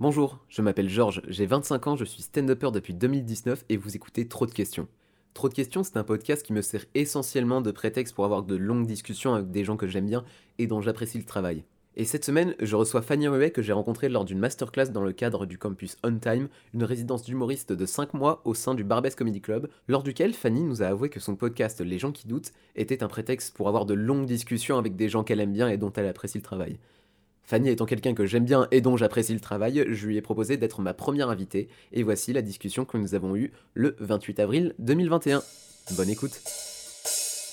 Bonjour, je m'appelle Georges, j'ai 25 ans, je suis stand-upper depuis 2019 et vous écoutez Trop de questions. Trop de questions, c'est un podcast qui me sert essentiellement de prétexte pour avoir de longues discussions avec des gens que j'aime bien et dont j'apprécie le travail. Et cette semaine, je reçois Fanny Ruet que j'ai rencontrée lors d'une masterclass dans le cadre du campus On Time, une résidence d'humoriste de 5 mois au sein du Barbès Comedy Club, lors duquel Fanny nous a avoué que son podcast Les gens qui doutent était un prétexte pour avoir de longues discussions avec des gens qu'elle aime bien et dont elle apprécie le travail. Fanny étant quelqu'un que j'aime bien et dont j'apprécie le travail, je lui ai proposé d'être ma première invitée, et voici la discussion que nous avons eue le 28 avril 2021. Bonne écoute.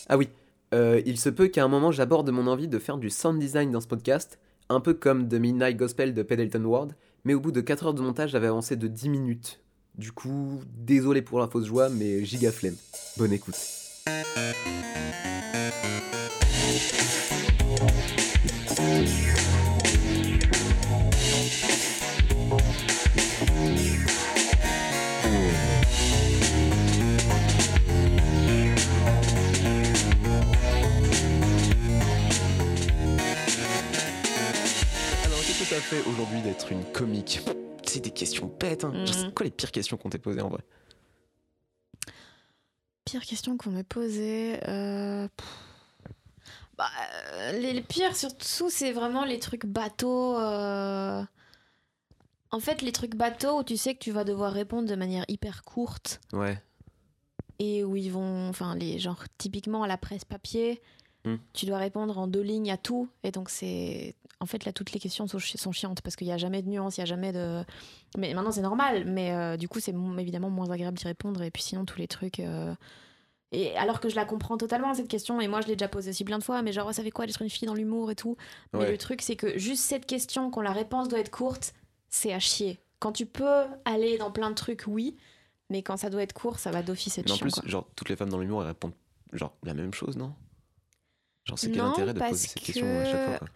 Ah oui, euh, il se peut qu'à un moment j'aborde mon envie de faire du sound design dans ce podcast, un peu comme The Midnight Gospel de Pendleton Ward, mais au bout de 4 heures de montage j'avais avancé de 10 minutes. Du coup, désolé pour la fausse joie, mais giga flemme. Bonne écoute. Fait aujourd'hui d'être une comique C'est des questions bêtes. Hein. C'est quoi les pires questions qu'on t'ait posées en vrai Pire question qu'on m'ait posée. euh. Bah, euh, les, les pires, surtout, c'est vraiment les trucs bateaux. euh. En fait, les trucs bateaux où tu sais que tu vas devoir répondre de manière hyper courte Ouais. et où ils vont. Enfin, les genre, typiquement à la presse papier, Hmm. tu dois répondre en deux lignes à tout. Et donc, c'est. En fait, là, toutes les questions sont, sont chiantes parce qu'il n'y a jamais de nuance, il n'y a jamais de. Mais maintenant, c'est normal. Mais euh, du coup, c'est évidemment moins agréable d'y répondre. Et puis, sinon, tous les trucs. euh, Et alors que je la comprends totalement, cette question, et moi, je l'ai déjà posée aussi plein de fois, mais genre, ça fait quoi d'être une fille dans l'humour et tout? Mais Ouais. le truc, c'est que juste cette question, quand la réponse doit être courte, c'est à chier. Quand tu peux aller dans plein de trucs, oui. Mais quand ça doit être court, ça va d'office être Mais en chiant. plus, quoi. genre, toutes les femmes dans l'humour, elles répondent genre la même chose, non? Genre, c'est quel intérêt de poser cette question à chaque fois que- quoi?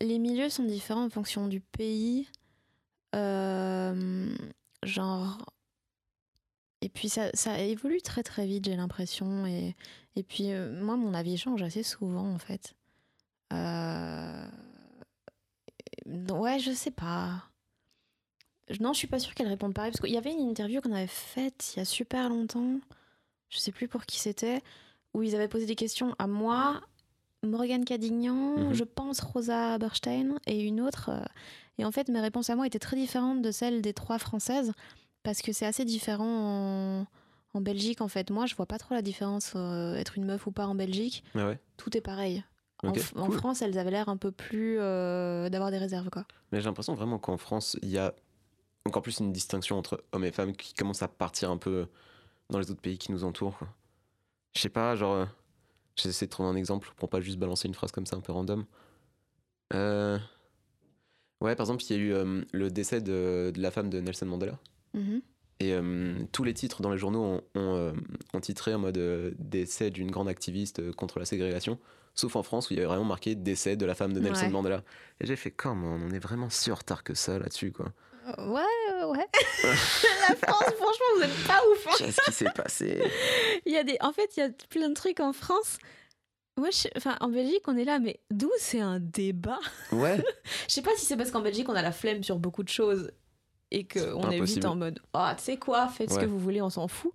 Les milieux sont différents en fonction du pays. Euh, genre. Et puis ça, ça évolue très très vite, j'ai l'impression. Et, et puis euh, moi, mon avis change assez souvent en fait. Euh, Ouais, je sais pas. Non, je suis pas sûre qu'elle réponde pareil. Parce qu'il y avait une interview qu'on avait faite il y a super longtemps. Je sais plus pour qui c'était. Où ils avaient posé des questions à moi, Morgane Cadignan, Mhm. je pense Rosa Berstein et une autre. euh, Et en fait, mes réponses à moi étaient très différentes de celles des trois françaises. Parce que c'est assez différent en, en Belgique en fait. Moi, je vois pas trop la différence euh, être une meuf ou pas en Belgique. Ah ouais Tout est pareil. En. France, elles avaient l'air un peu plus euh, d'avoir des réserves quoi. Mais j'ai l'impression vraiment qu'en France, il y a encore plus une distinction entre hommes et femmes qui commence à partir un peu dans les autres pays qui nous entourent. Je sais pas, genre, j'essaie de trouver un exemple pour pas juste balancer une phrase comme ça un peu random. Euh, Ouais, par exemple, il y a eu euh, le décès de, de la femme de Nelson Mandela. Mhm. Et euh, tous les titres dans les journaux ont, ont, euh, ont titré en mode euh, décès d'une grande activiste contre la ségrégation, sauf en France où il y avait vraiment marqué décès de la femme de Nelson Ouais. Mandela. Et j'ai fait comment? On est vraiment si en retard que ça là-dessus quoi. Ouais, ouais. la France, franchement, vous êtes pas ouf. hein. Qu'est-ce qui s'est passé? Il y a des, en fait, il y a plein de trucs en France. Moi, je- enfin, en Belgique, on est là, mais d'où c'est un débat? Ouais, Je sais pas si c'est parce qu'en Belgique, on a la flemme sur beaucoup de choses et qu'on est vite en mode Ah, tu sais quoi, faites ce que vous voulez, on s'en fout.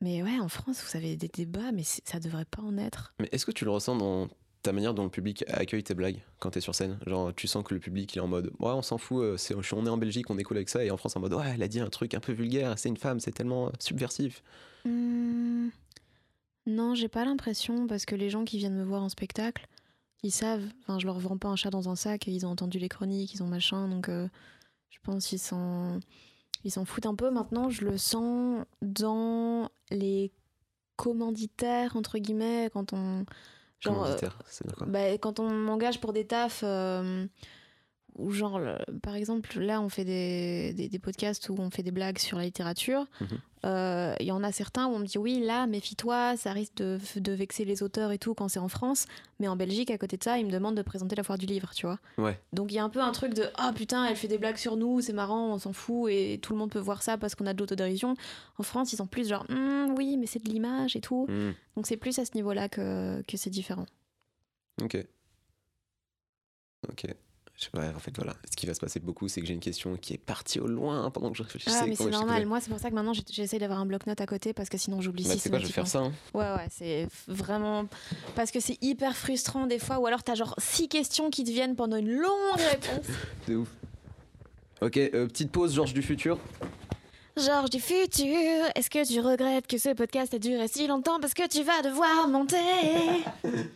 Mais ouais, en France, vous avez des débats, mais ça devrait pas en être. mais est-ce que tu le ressens dans ta manière dont le public accueille tes blagues quand t'es sur scène? Genre, tu sens que le public il est en mode ouais, on s'en fout, euh, c'est, on est en Belgique, on est cool avec ça, et en France en mode ouais, elle a dit un truc un peu vulgaire, c'est une femme, c'est tellement euh, subversif. Hmm, Non, j'ai pas l'impression parce que les gens qui viennent me voir en spectacle, ils savent. Enfin, je leur vends pas un chat dans un sac. Ils ont entendu les chroniques, ils ont machin. Donc, euh, je pense qu'ils s'en ils s'en foutent un peu. Maintenant, je le sens dans les commanditaires entre guillemets quand on genre euh, Commanditaire, quoi? bah, quand on m'engage pour des tafs, euh, ou genre, par exemple, là, on fait des, des, des podcasts où on fait des blagues sur la littérature. Mhm. Euh, Il y en a certains où on me dit oui, là, méfie-toi, ça risque de, de vexer les auteurs et tout quand c'est en France. Mais en Belgique, à côté de ça, ils me demandent de présenter la foire du livre, tu vois. Ouais. Donc il y a un peu un truc de ah putain, elle fait des blagues sur nous, c'est marrant, on s'en fout et tout le monde peut voir ça parce qu'on a de l'autodérision. En France, ils sont plus genre Hum, oui, mais c'est de l'image et tout. Hmm, Donc c'est plus à ce niveau-là que, que c'est différent. ok. Ok. Ouais, en fait, voilà. Ce qui va se passer beaucoup, c'est que j'ai une question qui est partie au loin pendant que je réfléchissais. Ah, mais c'est normal. Moi, c'est pour ça que maintenant, j'essaie d'avoir un bloc-notes à côté parce que sinon, j'oublie Bah, sais quoi, je vais faire ça. hein. Ouais, ouais, c'est vraiment. Parce que c'est hyper frustrant des fois, ou alors t'as genre six questions qui te viennent pendant une longue réponse. De ouf. Ok, euh, petite pause, Georges du futur. Georges du futur, est-ce que tu regrettes que ce podcast ait duré si longtemps parce que tu vas devoir monter?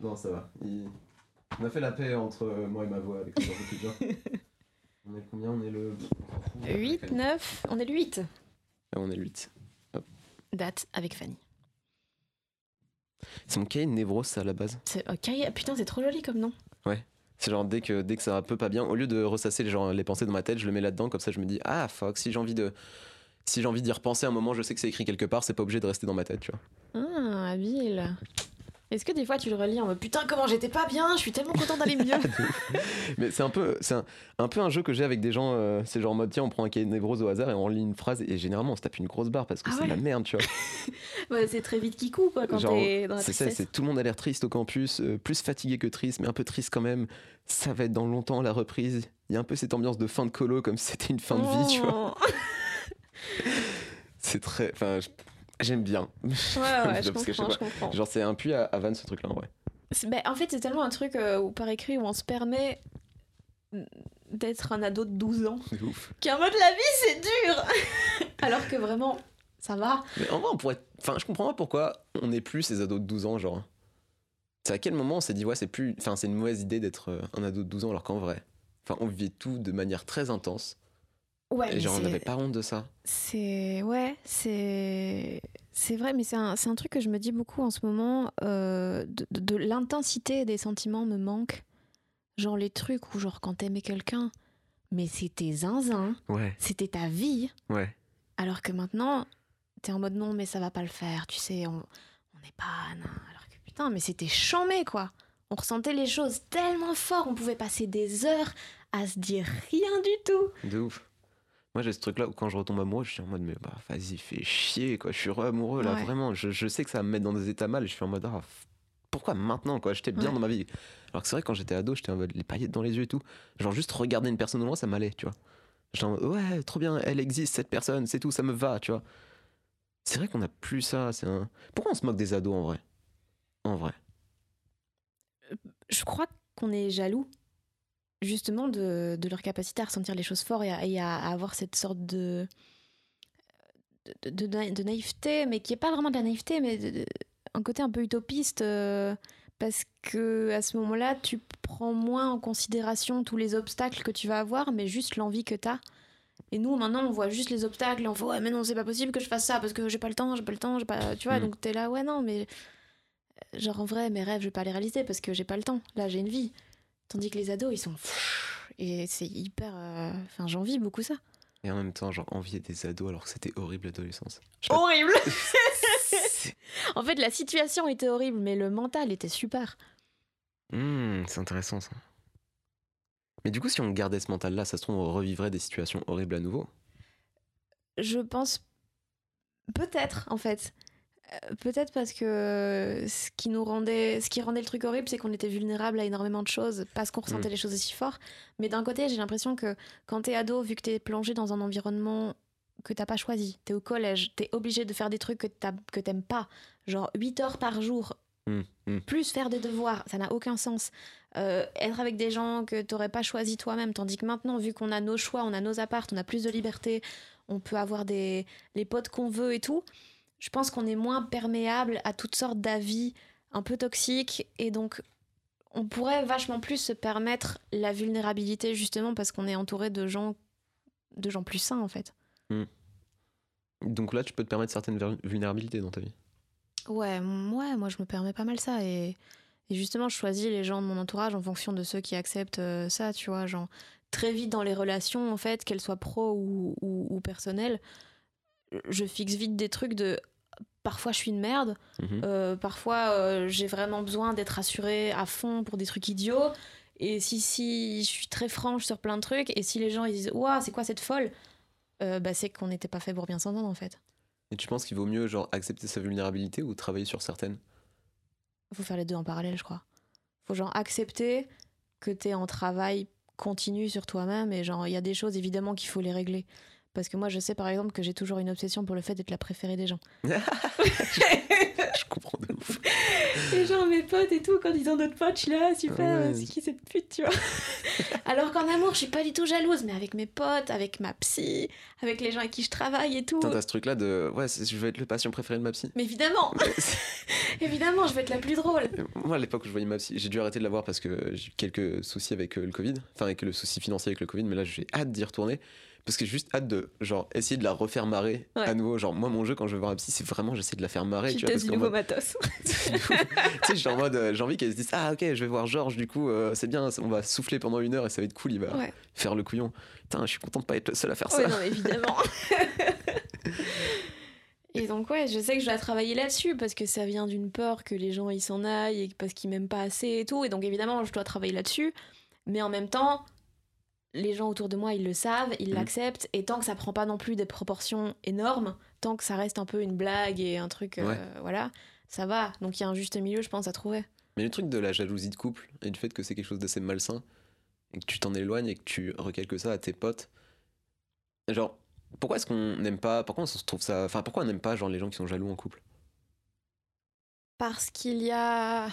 Non, ça va. Il- On a fait la paix entre euh, moi et ma voix futur. on est combien? On est le. 8, 9, on est le 8. Ah, on est le 8. Date avec Fanny. C'est mon cahier de névrose, ça, à la base. C'est- oh, Kaya- Putain, c'est trop joli comme nom. C'est genre dès que, dès que ça va un peu pas bien, au lieu de ressasser les, genre, les pensées dans ma tête, je le mets là-dedans, comme ça je me dis Ah fuck, si j'ai envie de. Si j'ai envie d'y repenser un moment, je sais que c'est écrit quelque part, c'est pas obligé de rester dans ma tête, tu vois. Ah, habile. Est-ce que des fois tu le relis en mode putain, comment j'étais pas bien, je suis tellement content d'aller mieux Mais c'est un peu, c'est un, un peu un jeu que j'ai avec des gens. euh, c'est genre en mode tiens, on prend un cahier de névrose au hasard et on lit une phrase et généralement on se tape une grosse barre parce que Ah c'est la merde, tu vois. Ouais, C'est très vite kikou quoi quand t'es dans la C'est ça, c'est tout le monde a l'air triste au campus, euh, plus fatigué que triste, mais un peu triste quand même. Ça va être dans longtemps la reprise. Il y a un peu cette ambiance de fin de colo comme si c'était une fin de vie, tu vois. Oh. C'est très. Enfin, je- j'aime bien. Ouais, ouais, je que je comprends, pas. je comprends. Genre, c'est un puits à, à Vannes ce truc-là en vrai. C'est- ben, en fait, c'est tellement un truc euh, où, par écrit où on se permet d'être un ado de 12 ans. De ouf. En mode la vie, c'est dur Alors que vraiment, ça va. Mais en vrai, on pourrait. Enfin, je comprends pas pourquoi on n'est plus ces ados de 12 ans, genre. C'est à quel moment on s'est dit, ouais, c'est plus. Enfin, c'est une mauvaise idée d'être euh, un ado de 12 ans, alors qu'en vrai. Enfin, on vivait tout de manière très intense. Ouais, Et genre, on n'avait pas honte de ça. C'est ouais, c'est c'est vrai, mais c'est un, un truc que je me dis beaucoup en ce moment. euh, de de- de l'intensité des sentiments me manque. Genre les trucs où genre quand t'aimais quelqu'un, mais c'était zinzin, Ouais, c'était ta vie. ouais. Alors que maintenant, t'es en mode non, mais ça va pas le faire, tu sais, on on n'est pas. nan. Alors que putain, mais c'était chambé quoi. On ressentait les choses tellement fort, on pouvait passer des heures à se dire rien du tout. De ouf. Moi, j'ai ce truc-là où quand je retombe amoureux, je suis en mode, mais bah, vas-y, fais chier, quoi. Je suis re-amoureux, là, Ouais. vraiment. Je, je sais que ça va me mettre dans des états mal. Et je suis en mode, ah, pourquoi maintenant, quoi? J'étais bien Ouais. dans ma vie. Alors que c'est vrai, quand j'étais ado, j'étais en mode, les paillettes dans les yeux et tout. Genre, juste regarder une personne au loin, ça m'allait, tu vois. J'étais en mode, ouais, trop bien, elle existe, cette personne, c'est tout, ça me va, tu vois. C'est vrai qu'on a plus ça. C'est un... Pourquoi on se moque des ados, en vrai? En vrai. je crois qu'on est jaloux justement de, de leur capacité à ressentir les choses fort et à, et à- à avoir cette sorte de de, de- de naï- de naïveté, mais qui est pas vraiment de la naïveté, mais un côté un peu utopiste, euh, parce que à ce moment-là, tu prends moins en considération tous les obstacles que tu vas avoir, mais juste l'envie que tu as. Et nous, maintenant, on voit juste les obstacles et on fait ouais, mais non, c'est pas possible que je fasse ça parce que j'ai pas le temps, j'ai pas le temps, j'ai pas. Tu vois, Mm. donc t'es là, ouais, non, mais genre en vrai mes rêves je vais pas les réaliser parce que j'ai pas le temps là j'ai une vie tandis que les ados ils sont et c'est hyper euh, enfin j'envie beaucoup ça Et en même temps, genre, envier des ados alors que c'était horrible l'adolescence. Horrible en fait la situation était horrible mais le mental était super Hmm, c'est intéressant ça. Mais du coup, si on gardait ce mental-là, ça se trouve, on revivrait des situations horribles à nouveau. je pense peut-être en fait peut-être parce que ce qui nous rendait ce qui rendait le truc horrible c'est qu'on était vulnérable à énormément de choses parce qu'on ressentait les choses aussi fort mais d'un côté j'ai l'impression que quand t'es ado vu que t'es plongé dans un environnement que t'as pas choisi t'es au collège t'es obligé de faire des trucs que t'as- que t'aimes pas genre 8 heures par jour Hmm, hmm. plus faire des devoirs, ça n'a aucun sens. Euh, être avec des gens que t'aurais pas choisi toi-même, tandis que maintenant, vu qu'on a nos choix, on a nos apparts, on a plus de liberté, on peut avoir des les potes qu'on veut et tout. Je pense qu'on est moins perméable à toutes sortes d'avis un peu toxiques et donc on pourrait vachement plus se permettre la vulnérabilité justement parce qu'on est entouré de gens de gens plus sains en fait. Donc là, tu peux te permettre certaines vulnérabilités dans ta vie? Ouais, ouais, moi je me permets pas mal ça et, et justement je choisis les gens de mon entourage en fonction de ceux qui acceptent euh, ça, tu vois, genre très vite dans les relations en fait, qu'elles soient pro ou, ou, ou personnelles, je fixe vite des trucs de parfois je suis une merde, Mhm. euh, parfois euh, j'ai vraiment besoin d'être assurée à fond pour des trucs idiots et si si je suis très franche sur plein de trucs et si les gens ils disent waouh c'est quoi cette folle, euh, bah c'est qu'on n'était pas fait pour bien s'entendre en fait. Et tu penses qu'il vaut mieux genre accepter sa vulnérabilité ou travailler sur certaines? Faut faire les deux en parallèle, je crois. Faut genre accepter que t'es en travail continue sur toi-même et genre il y a des choses évidemment qu'il faut les régler. Parce que moi, je sais par exemple que j'ai toujours une obsession pour le fait d'être la préférée des gens. je comprends de ouf. Et genre mes potes et tout, quand ils ont d'autres potes, je suis là, super, c'est qui cette pute, tu vois? Alors qu'en amour, je suis pas du tout jalouse, mais avec mes potes, avec ma psy, avec les gens avec qui je travaille et tout. T'as ce truc-là de ouais, je veux être le patient préféré de ma psy. Mais évidemment Évidemment, je veux être la plus drôle. Moi, à l'époque où je voyais ma psy, j'ai dû arrêter de la voir parce que j'ai eu quelques soucis avec euh, le Covid, enfin avec le souci financier avec le Covid, mais là j'ai hâte d'y retourner parce que j'ai juste hâte de genre essayer de la refaire marrer à nouveau. Genre moi mon jeu quand je vais voir un psy c'est vraiment j'essaie de la faire marrer tu, vois parce du nouveau matos. Tu sais genre en mode euh, j'ai envie qu'elle se dise ah ok je vais voir Georges du coup euh, c'est bien on va souffler pendant une heure et ça va être cool il va faire le couillon. Putain je suis content de pas être le seul à faire ça. non évidemment. Et donc ouais, je sais que je dois travailler là-dessus parce que ça vient d'une peur que les gens ils s'en aillent et parce qu'ils m'aiment pas assez et tout. Et donc évidemment, je dois travailler là-dessus. Mais en même temps, les gens autour de moi, ils le savent, ils mm. l'acceptent, et tant que ça prend pas non plus des proportions énormes, tant que ça reste un peu une blague et un truc, euh, voilà, ça va. Donc il y a un juste milieu, je pense, à trouver. Mais le truc de la jalousie de couple et du fait que c'est quelque chose d'assez malsain, et que tu t'en éloignes et que tu recalques ça à tes potes, genre, pourquoi est-ce qu'on n'aime pas, pourquoi on se trouve ça, enfin, pourquoi on n'aime pas genre les gens qui sont jaloux en couple? Parce qu'il y a.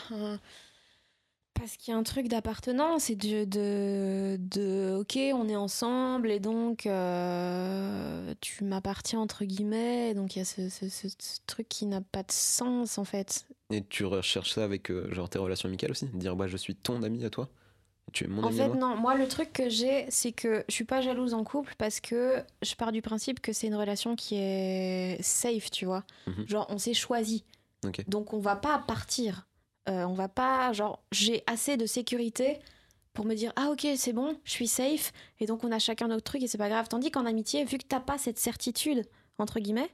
Parce qu'il y a un truc d'appartenance et de, de, de, ok, on est ensemble et donc euh, tu m'appartiens entre guillemets. Donc il y a ce, ce, truc qui n'a pas de sens en fait. Et tu recherches ça avec euh, genre tes relations amicales aussi? Dire bah je suis ton ami à toi tu es mon en fait, non. Moi, le truc que j'ai, c'est que je suis pas jalouse en couple parce que je pars du principe que c'est une relation qui est safe, tu vois. Mhm. Genre, on s'est choisi. Donc, on va pas partir. Euh, on va pas, genre, j'ai assez de sécurité pour me dire ah ok c'est bon, je suis safe et donc on a chacun notre truc et c'est pas grave. Tandis qu'en amitié, vu que t'as pas cette certitude entre guillemets,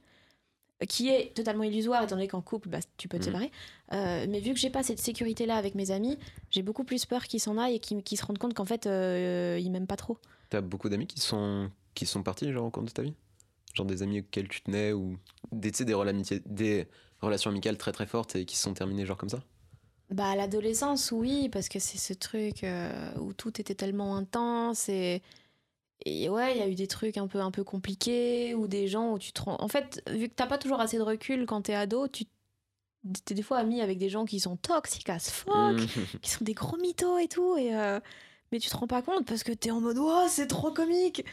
qui est totalement illusoire étant donné qu'en couple bah, tu peux te mm. séparer, euh, mais vu que j'ai pas cette sécurité là avec mes amis, j'ai beaucoup plus peur qu'ils s'en aillent et qu'ils se rendent compte qu'en fait euh, ils m'aiment pas trop. T'as beaucoup d'amis qui sont qui sont partis genre au cours de ta vie, genre des amis auxquels tu tenais ou des des, des relations amicales très très fortes et qui se sont terminées genre comme ça? Bah, à l'adolescence, oui, parce que c'est ce truc euh, où tout était tellement intense et. Et ouais, il y a eu des trucs un peu, un peu compliqués ou des gens où tu te rends... En fait, vu que t'as pas toujours assez de recul quand t'es ado, tu t'es des fois ami avec des gens qui sont toxiques as fuck, mmh. qui sont des gros mythos et tout, et euh, mais tu te rends pas compte parce que t'es en mode oh, c'est trop comique.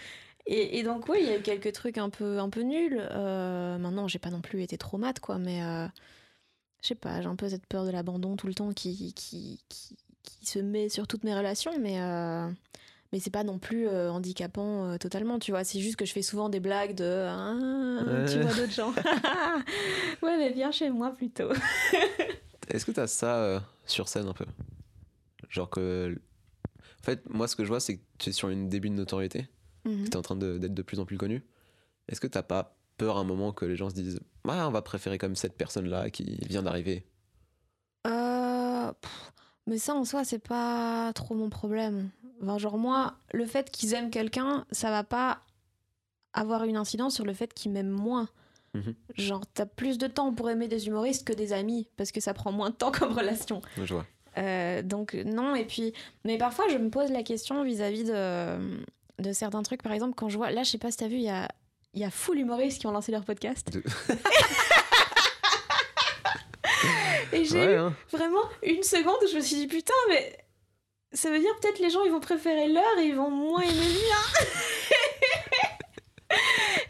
Et, et donc oui, il y a eu quelques trucs un peu, un peu nuls. Euh, maintenant, j'ai pas non plus été trop mat, quoi, mais je sais pas, j'ai un peu cette peur de l'abandon tout le temps qui, qui, qui, se met sur toutes mes relations, mais, euh, mais c'est pas non plus euh, handicapant euh, totalement, tu vois. C'est juste que je fais souvent des blagues de ah, tu vois d'autres gens. ouais, mais viens chez moi plutôt. Est-ce que t'as ça sur scène un peu? Genre que. En fait, moi, ce que je vois, c'est que tu es sur une début de notoriété. Mm Tu es en train d'être de, plus en plus connu. Est-ce que t'as pas peur un moment que les gens se disent ah, on va préférer comme cette personne-là qui vient d'arriver euh, Mais ça en soi, c'est pas trop mon problème. Enfin, genre, moi, le fait qu'ils aiment quelqu'un, ça va pas avoir une incidence sur le fait qu'ils m'aiment moins. Mhm. Genre, t'as plus de temps pour aimer des humoristes que des amis, parce que ça prend moins de temps comme relation. Je vois. Euh, donc, non, et puis. Mais parfois, je me pose la question vis-à-vis de, de certains trucs. Par exemple, quand je vois. Là, je sais pas si t'as vu, il y a il y a full humoristes qui ont lancé leur podcast. et j'ai hein. vraiment une seconde où je me suis dit putain, mais ça veut dire peut-être les gens ils vont préférer leur et ils vont moins aimer le mien.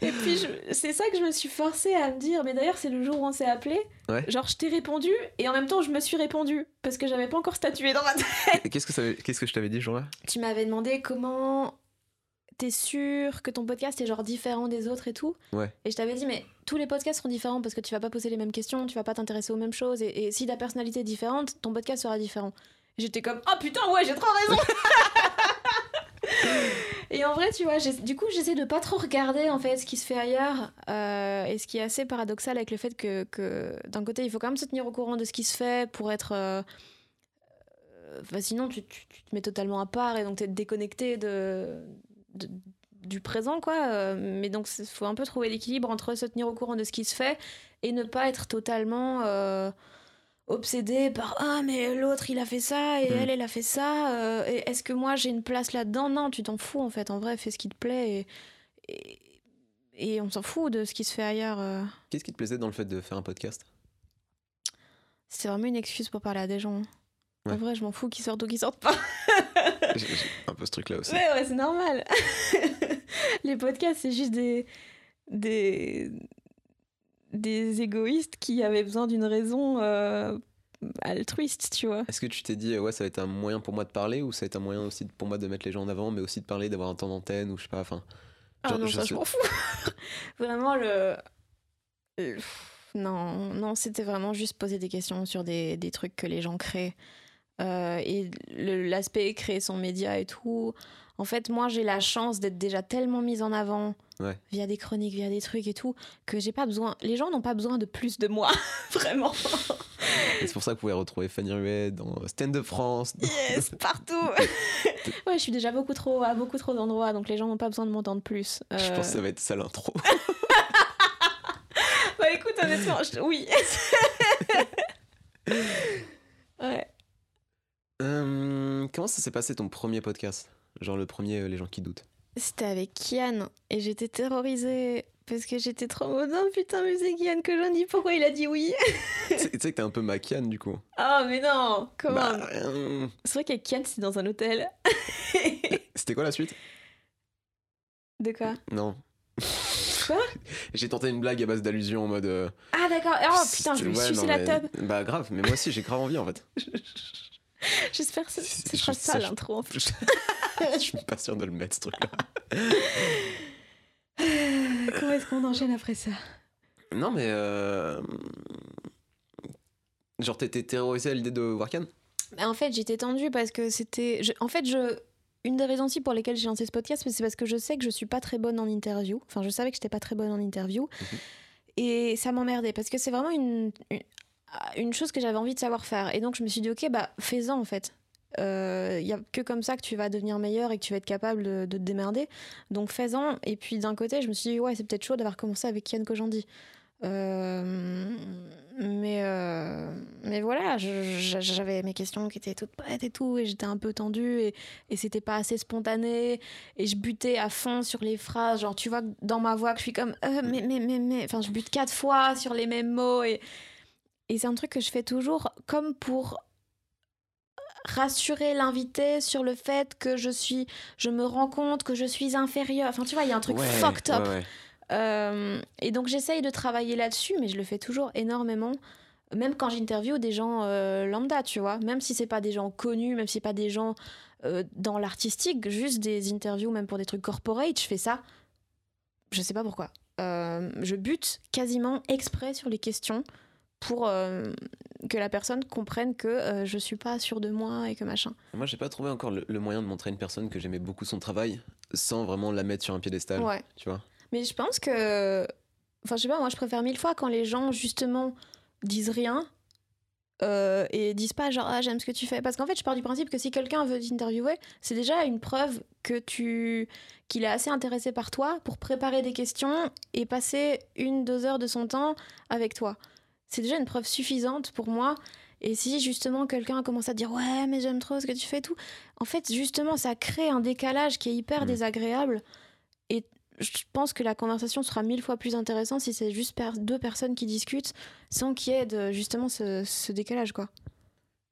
et puis c'est ça que je me suis forcée à me dire. Mais d'ailleurs, c'est le jour où on s'est appelé. Genre, je t'ai répondu et en même temps, je me suis répondu parce que j'avais pas encore statué dans ma tête. Qu'est-ce que, qu'est-ce que je t'avais dit, jour-là Tu m'avais demandé comment t'es sûr que ton podcast est genre différent des autres et tout ouais. Et je t'avais dit, mais tous les podcasts seront différents parce que tu vas pas poser les mêmes questions, tu vas pas t'intéresser aux mêmes choses. Et, si ta personnalité est différente, ton podcast sera différent. J'étais comme, oh putain, ouais, j'ai trop raison Et en vrai, tu vois, du coup, j'essaie de pas trop regarder en fait ce qui se fait ailleurs. Euh, et ce qui est assez paradoxal avec le fait que, que d'un côté, il faut quand même se tenir au courant de ce qui se fait pour être. Euh, euh, sinon, tu, tu, tu, te mets totalement à part et donc tu es déconnecté de, du présent, quoi. Euh, mais donc, il faut un peu trouver l'équilibre entre se tenir au courant de ce qui se fait et ne pas être totalement. Euh, obsédé par ah mais l'autre il a fait ça et Mm. elle elle a fait ça euh, et est-ce que moi j'ai une place là-dedans? Non tu t'en fous en fait en vrai fais ce qui te plaît et, et, et on s'en fout de ce qui se fait ailleurs. Qu'est-ce qui te plaisait dans le fait de faire un podcast? C'est vraiment une excuse pour parler à des gens en Ouais. vrai je m'en fous qu'ils sortent ou qu'ils sortent pas un peu ce truc-là aussi. ouais ouais c'est normal les podcasts c'est juste des des des égoïstes qui avaient besoin d'une raison euh, altruiste tu vois Est-ce que tu t'es dit, euh, ouais, ça va être un moyen pour moi de parler ou ça va être un moyen aussi pour moi de mettre les gens en avant, mais aussi de parler, d'avoir un temps d'antenne ou je sais pas, enfin. Ah non, je ça, sais- je m'en fous. vraiment, le. le- Non, non, c'était vraiment juste poser des questions sur des, des trucs que les gens créent. Euh, et l'aspect créer son média et tout. En fait, moi, j'ai la chance d'être déjà tellement mise en avant Ouais. via des chroniques, via des trucs et tout, que j'ai pas besoin. Les gens n'ont pas besoin de plus de moi, vraiment. Et c'est pour ça que vous pouvez retrouver Fanny Ruet dans Stand Up France. Yes, partout. ouais, je suis déjà beaucoup trop à beaucoup trop d'endroits, donc les gens n'ont pas besoin de m'entendre plus. Je Euh, pense que ça va être ça l'intro. Bah écoute, honnêtement, je- oui. ouais. Euh, comment ça s'est passé ton premier podcast? Genre le premier, euh, Les gens qui doutent. C'était avec Kian et j'étais terrorisée parce que j'étais trop oh putain mais c'est Kian que j'en dis pourquoi il a dit oui? Tu sais que t'es un peu maquiane du coup. Oh mais non comment Bah, euh, C'est vrai qu'avec Kian c'est dans un hôtel. C'était quoi la suite? De quoi? Non. Quoi? J'ai tenté une blague à base d'allusion en mode. euh, Ah d'accord Oh putain je vais ouais, sucer non, la mais- Bah grave, mais moi aussi j'ai grave envie en fait. J'espère que ce, sera je- ça l'intro en Je fait. je suis pas sûr de le mettre ce truc-là. Comment est-ce qu'on enchaîne après ça? Non mais. euh, Genre t'étais terrorisé à l'idée de voir Cannes? Bah, En fait, j'étais tendue parce que c'était. je- En fait, je. Une des raisons aussi pour lesquelles j'ai lancé ce podcast, c'est parce que je sais que je suis pas très bonne en interview. Enfin, je savais que j'étais pas très bonne en interview. Mhm. Et ça m'emmerdait parce que c'est vraiment une, une, une chose que j'avais envie de savoir faire. Et donc, je me suis dit, ok, bah, fais-en en fait. Il y a que comme ça que tu vas devenir meilleur et que tu vas être capable de, te démerder. Donc, fais-en. Et puis, d'un côté, je me suis dit, ouais, c'est peut-être chaud d'avoir commencé avec Kian Kojandi. Euh, mais, euh, mais voilà, j'avais mes questions qui étaient toutes prêtes et tout, et j'étais un peu tendue, et, c'était pas assez spontané, et je butais à fond sur les phrases, genre tu vois dans ma voix que je suis comme euh, mais, mais, mais, mais, enfin je bute quatre fois sur les mêmes mots, et, et c'est un truc que je fais toujours comme pour rassurer l'invité sur le fait que je suis, je me rends compte que je suis inférieure, enfin tu vois, il y a un truc Ouais, fucked up. ouais, ouais. Euh, et donc j'essaye de travailler là-dessus, mais je le fais toujours énormément. Même quand j'interviewe des gens euh, lambda, tu vois. Même si c'est pas des gens connus, même si c'est pas des gens euh, dans l'artistique, juste des interviews, même pour des trucs corporate, je fais ça. Je sais pas pourquoi. Euh, je bute quasiment exprès sur les questions pour euh, que la personne comprenne que euh, je suis pas sûre de moi et que machin. Moi j'ai pas trouvé encore le, le moyen de montrer à une personne que j'aimais beaucoup son travail sans vraiment la mettre sur un piédestal. Ouais. Tu vois Mais je pense que. Enfin, je sais pas, moi je préfère mille fois quand les gens justement disent rien euh, et disent pas genre ah j'aime ce que tu fais. Parce qu'en fait, je pars du principe que si quelqu'un veut t'interviewer, c'est déjà une preuve que tu qu'il est assez intéressé par toi pour préparer des questions et passer une, deux heures de son temps avec toi. C'est déjà une preuve suffisante pour moi. Et si justement quelqu'un commence à dire ouais mais j'aime trop ce que tu fais et tout, en fait justement ça crée un décalage qui est hyper Mm. désagréable. Et je pense que la conversation sera mille fois plus intéressante si c'est juste deux personnes qui discutent sans qu'il y ait de, justement ce, ce décalage quoi.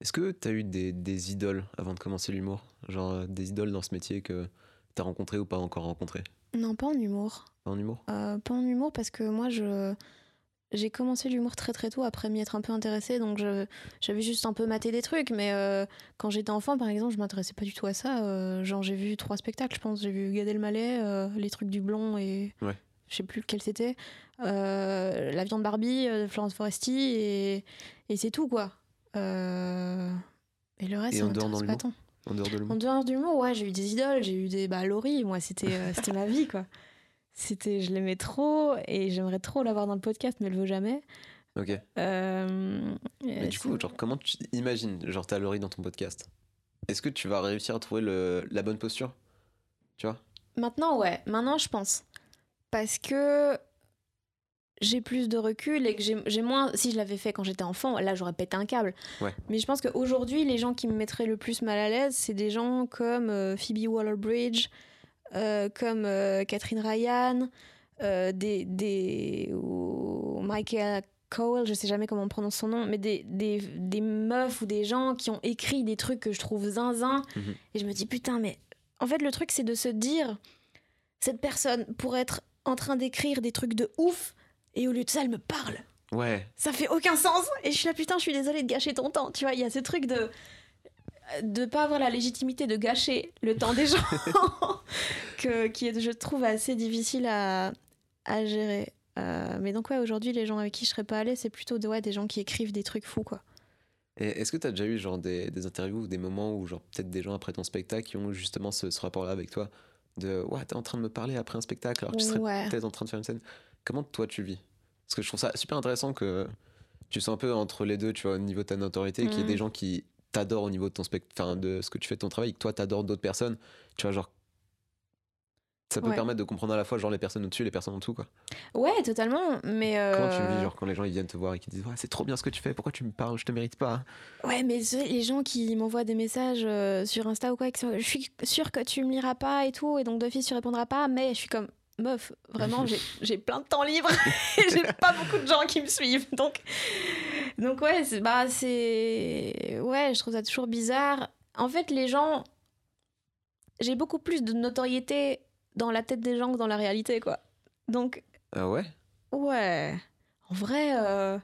Est-ce que t'as eu des, des idoles avant de commencer l'humour? Genre euh, des idoles dans ce métier que t'as rencontré ou pas encore rencontré Non, pas en humour. Pas en humour? Euh, pas en humour parce que moi je j'ai commencé l'humour très très tôt après m'y être un peu intéressée donc j'avais juste un peu maté des trucs mais euh, quand j'étais enfant par exemple je m'intéressais pas du tout à ça euh, genre j'ai vu trois spectacles je pense j'ai vu Gad Elmaleh euh, les trucs du blond et Ouais. je sais plus lequel c'était la viande Barbie de Florence Foresti et, et c'est tout quoi et le reste Et en dehors pas tant En dehors de en l'humour dehors du mot, ouais, j'ai eu des idoles, j'ai eu des. Bah, Laurie, moi, c'était c'était ma vie, quoi. C'était, je l'aimais trop et j'aimerais trop l'avoir dans le podcast, mais elle veut jamais. Ok. Euh, Mais euh, du coup, sinon- genre, comment tu imagines, genre, t'as Laurie dans ton podcast? Est-ce que tu vas réussir à trouver le, la bonne posture? Tu vois? Maintenant, ouais. Maintenant, je pense. Parce que j'ai plus de recul et que j'ai moins. Si je l'avais fait quand j'étais enfant, là j'aurais pété un câble. Mais je pense qu'aujourd'hui, les gens qui me mettraient le plus mal à l'aise, c'est des gens comme euh, Phoebe Waller-Bridge, euh, comme euh, Catherine Ryan, des, des ou Michael Cole, je sais jamais comment on prononce son nom, mais des, des, des, meufs ou des gens qui ont écrit des trucs que je trouve zinzin. Mhm. Et je me dis, putain, mais en fait, le truc, c'est de se dire, cette personne, pour être en train d'écrire des trucs de ouf, et au lieu de ça, elle me parle. Ouais. Ça fait aucun sens. Et je suis là, putain, je suis désolée de gâcher ton temps. Tu vois, il y a ce truc de de pas avoir la légitimité de gâcher le temps des gens que, qui est, je trouve, assez difficile à, à gérer. Euh, mais donc, ouais, aujourd'hui, les gens avec qui je serais pas allée, c'est plutôt de, ouais, des gens qui écrivent des trucs fous, quoi. Est-ce que tu as déjà eu genre des, des, interviews ou des moments où, genre, peut-être des gens après ton spectacle qui ont justement ce, ce rapport-là avec toi De, ouais, t'es en train de me parler après un spectacle alors que tu serais peut-être en train de faire une scène? Comment toi tu vis? Parce que je trouve ça super intéressant que tu sois un peu entre les deux, tu vois, au niveau de ta notoriété, qu'il y ait des mm. gens qui t'adorent au niveau de ton spectacle, de ce que tu fais de ton travail, et que toi t'adores d'autres personnes. Tu vois, genre ça peut permettre de comprendre à la fois genre les personnes au-dessus et les personnes en dessous quoi. Ouais, totalement, mais Comment tu vis euh, genre quand les gens ils viennent te voir et qui disent ouais, c'est trop bien ce que tu fais, pourquoi tu me parles, je te mérite pas. Ouais, mais les gens qui m'envoient des messages euh, sur Insta ou quoi, je suis sûre que tu me liras pas et tout et donc d'office tu répondras pas, mais je suis comme meuf, vraiment, j'ai plein de temps libre et j'ai pas beaucoup de gens qui me suivent. Donc, donc ouais, c'est, bah, c'est. Ouais, je trouve ça toujours bizarre. En fait, les gens. J'ai beaucoup plus de notoriété dans la tête des gens que dans la réalité, quoi. Donc. Ah ouais? Ouais. En vrai. Euh,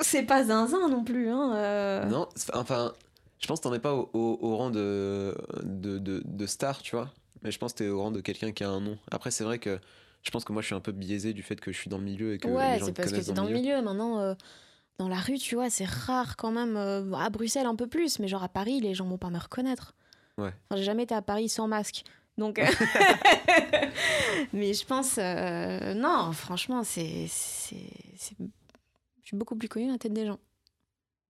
c'est pas zinzin non plus, hein. Euh. Non, enfin. Je pense que t'en es pas au, au, rang de, de, de, de star, tu vois. Mais je pense que tu es au rang de quelqu'un qui a un nom. Après, c'est vrai que je pense que moi, je suis un peu biaisé du fait que je suis dans le milieu et que ouais, les gens c'est parce que tu dans, le milieu. Maintenant, euh, dans la rue, tu vois, c'est rare quand même. Euh, à Bruxelles, un peu plus, mais genre à Paris, les gens vont pas me reconnaître. Ouais. Enfin, j'ai jamais été à Paris sans masque. Donc, euh, mais je pense, non, franchement, c'est, c'est, je suis beaucoup plus connue dans la tête des gens.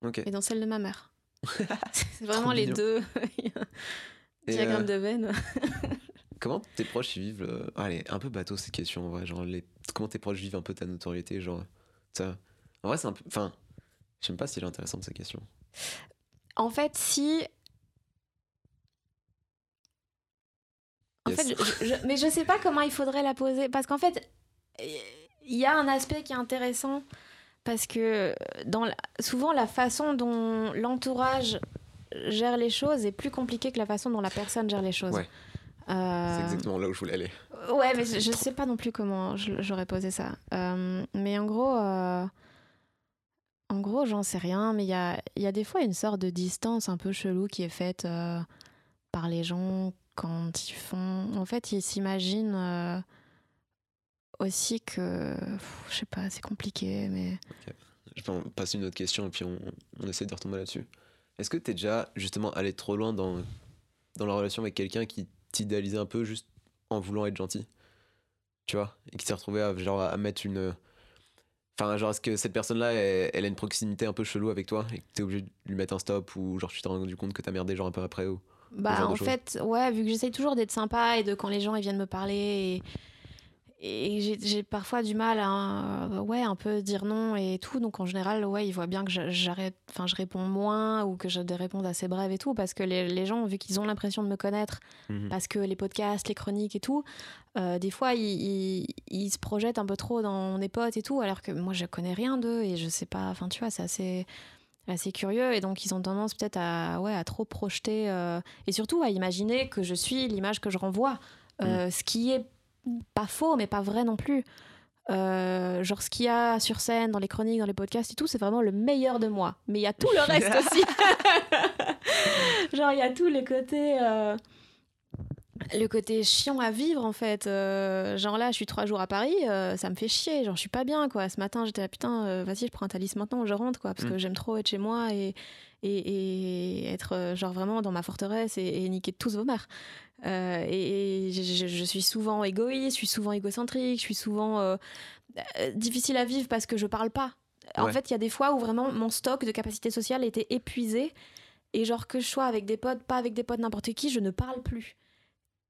Ok. Et dans celle de ma mère. c'est vraiment les deux. Diagramme de veine. Comment tes proches vivent le... Allez, un peu bateau ces questions en vrai. Genre, les... comment tes proches vivent un peu ta notoriété genre, ça... En vrai, c'est un peu. Enfin, je sais pas si c'est intéressant de ces questions. En fait, si. En fait, je, mais je sais pas comment il faudrait la poser. Parce qu'en fait, il y a un aspect qui est intéressant. Parce que dans souvent, la façon dont l'entourage gère les choses est plus compliqué que la façon dont la personne gère les choses. Euh, c'est exactement là où je voulais aller. Ouais, mais je, ne sais pas non plus comment j'aurais posé ça. Euh, mais en gros, euh, en gros, j'en sais rien. Mais il y a, y a des fois une sorte de distance un peu chelou qui est faite par les gens quand ils font. En fait, ils s'imaginent aussi que. Je sais pas, c'est compliqué, mais. Je vais passer une autre question et puis on, on essaie de retomber là-dessus. Est-ce que tu es déjà justement allé trop loin dans, dans la relation avec quelqu'un qui t'idéalisait un peu juste en voulant être gentil Tu vois Et qui s'est retrouvé à, genre, à mettre une. Enfin, genre, est-ce que cette personne-là, elle, a une proximité un peu chelou avec toi et que t'es obligé de lui mettre un stop ou genre tu t'es rendu compte que t'as merdé genre un peu après ou Bah, en fait, ouais, vu que j'essaye toujours d'être sympa et de quand les gens ils viennent me parler et et j'ai parfois du mal à ouais un peu dire non et tout donc en général ouais ils voient bien que j'arrête enfin je réponds moins ou que j'ai des réponses assez brèves et tout parce que les, les gens vu qu'ils ont l'impression de me connaître mhm. parce que les podcasts les chroniques et tout euh, des fois ils, ils, se projettent un peu trop dans mes potes et tout alors que moi je connais rien d'eux et je sais pas enfin tu vois c'est assez assez curieux et donc ils ont tendance peut-être à ouais à trop projeter euh, et surtout à imaginer que je suis l'image que je renvoie euh, mhm. ce qui est pas faux, mais pas vrai non plus. Euh, genre ce qu'il y a sur scène, dans les chroniques, dans les podcasts et tout, c'est vraiment le meilleur de moi. Mais il y a tout le reste aussi. genre il y a tout le côté... Euh, le côté chiant à vivre en fait. Euh, genre là, je suis trois jours à Paris, ça me fait chier. Genre je suis pas bien quoi. Ce matin, j'étais là putain, vas-y, je prends un talis maintenant, je rentre quoi, parce que mm. j'aime trop être chez moi et, et, être genre vraiment dans ma forteresse et, et niquer tous vos mères. Euh, et, je, suis souvent égoïste, je suis souvent égocentrique, je suis souvent euh, euh, difficile à vivre parce que je parle pas. En fait, il y a des fois où vraiment mon stock de capacité sociale était épuisé et genre que je sois avec des potes, pas avec des potes n'importe qui, je ne parle plus.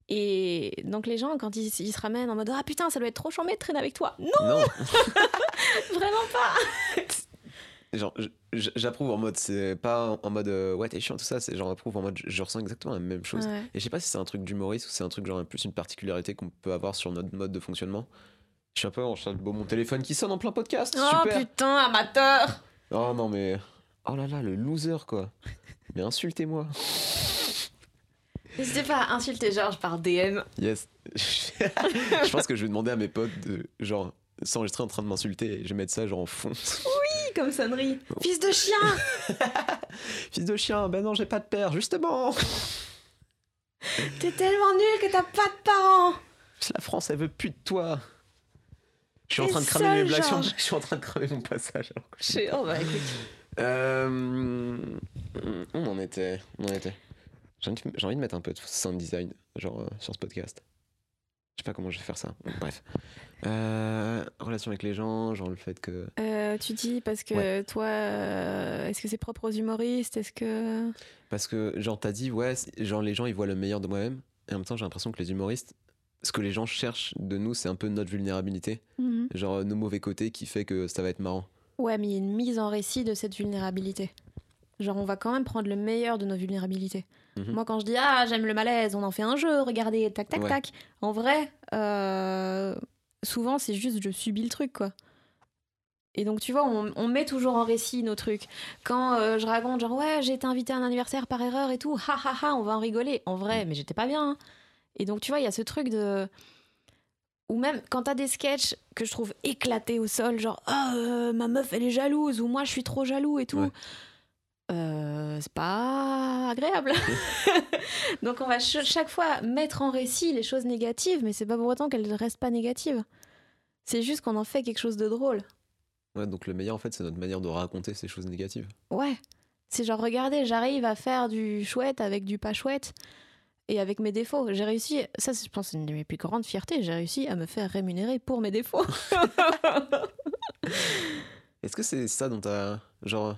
Et donc les gens, quand ils, ils se ramènent en mode Ah putain, ça doit être trop chambé de traîner avec toi. Non, Non, vraiment pas. genre, je- je- j'approuve en mode, c'est pas en mode euh, ouais, t'es chiant, tout ça, c'est genre approuve en mode, je, je ressens exactement la même chose. Ouais. Et je sais pas si c'est un truc d'humoriste ou c'est un truc genre plus une particularité qu'on peut avoir sur notre mode de fonctionnement. Je suis un peu en de mon téléphone qui sonne en plein podcast. Oh super. putain, amateur Oh non mais oh là là le loser quoi. Mais insultez-moi. N'hésitez pas à insulter Georges par DM. Yes. je pense que je vais demander à mes potes de genre s'enregistrer en train de m'insulter et je vais mettre ça genre en fond. Comme sonnerie. Fils de chien Fils de chien, ben non j'ai pas de père justement. T'es tellement nul que t'as pas de parents La France elle veut plus de toi. Je suis en train de cramer mes blagues. sur-. Je suis en train de cramer mon passage. alors que je- Oh bah. Euh, on en était. On en était. J'ai envie, de- j'ai envie de mettre un peu de sound design, genre euh, sur ce podcast. Je sais pas comment je vais faire ça. Bref. Euh, relation avec les gens, genre le fait que. Euh, tu dis parce que toi, euh, est-ce que c'est propre aux humoristes? Est-ce que. Parce que, genre, t'as dit, ouais, genre les gens ils voient le meilleur de moi-même. Et en même temps, j'ai l'impression que les humoristes, ce que les gens cherchent de nous, c'est un peu notre vulnérabilité. Mhm. Genre nos mauvais côtés qui fait que ça va être marrant. Ouais, mais il y a une mise en récit de cette vulnérabilité. Genre, on va quand même prendre le meilleur de nos vulnérabilités. Mhm. Moi, quand je dis Ah, j'aime le malaise, on en fait un jeu, regardez, tac, tac, Ouais. tac. En vrai, euh, souvent, c'est juste je subis le truc, quoi. Et donc, tu vois, on, on met toujours en récit nos trucs. Quand euh, je raconte, genre, ouais, j'ai été invité à un anniversaire par erreur et tout, ha ha ha, on va en rigoler. En vrai, mais j'étais pas bien. hein. Et donc, tu vois, il y a ce truc de. Ou même quand t'as des sketchs que je trouve éclatés au sol, genre ah euh, ma meuf elle est jalouse ou moi je suis trop jaloux et tout. Ouais. Euh, c'est pas agréable. Donc on va ch- chaque fois mettre en récit les choses négatives, mais c'est pas pour autant qu'elles ne restent pas négatives. C'est juste qu'on en fait quelque chose de drôle. Ouais, donc le meilleur en fait, c'est notre manière de raconter ces choses négatives. Ouais. C'est genre, regardez, j'arrive à faire du chouette avec du pas chouette et avec mes défauts. J'ai réussi, ça je pense c'est une de mes plus grandes fiertés, j'ai réussi à me faire rémunérer pour mes défauts. Est-ce que c'est ça dont t'as. Genre.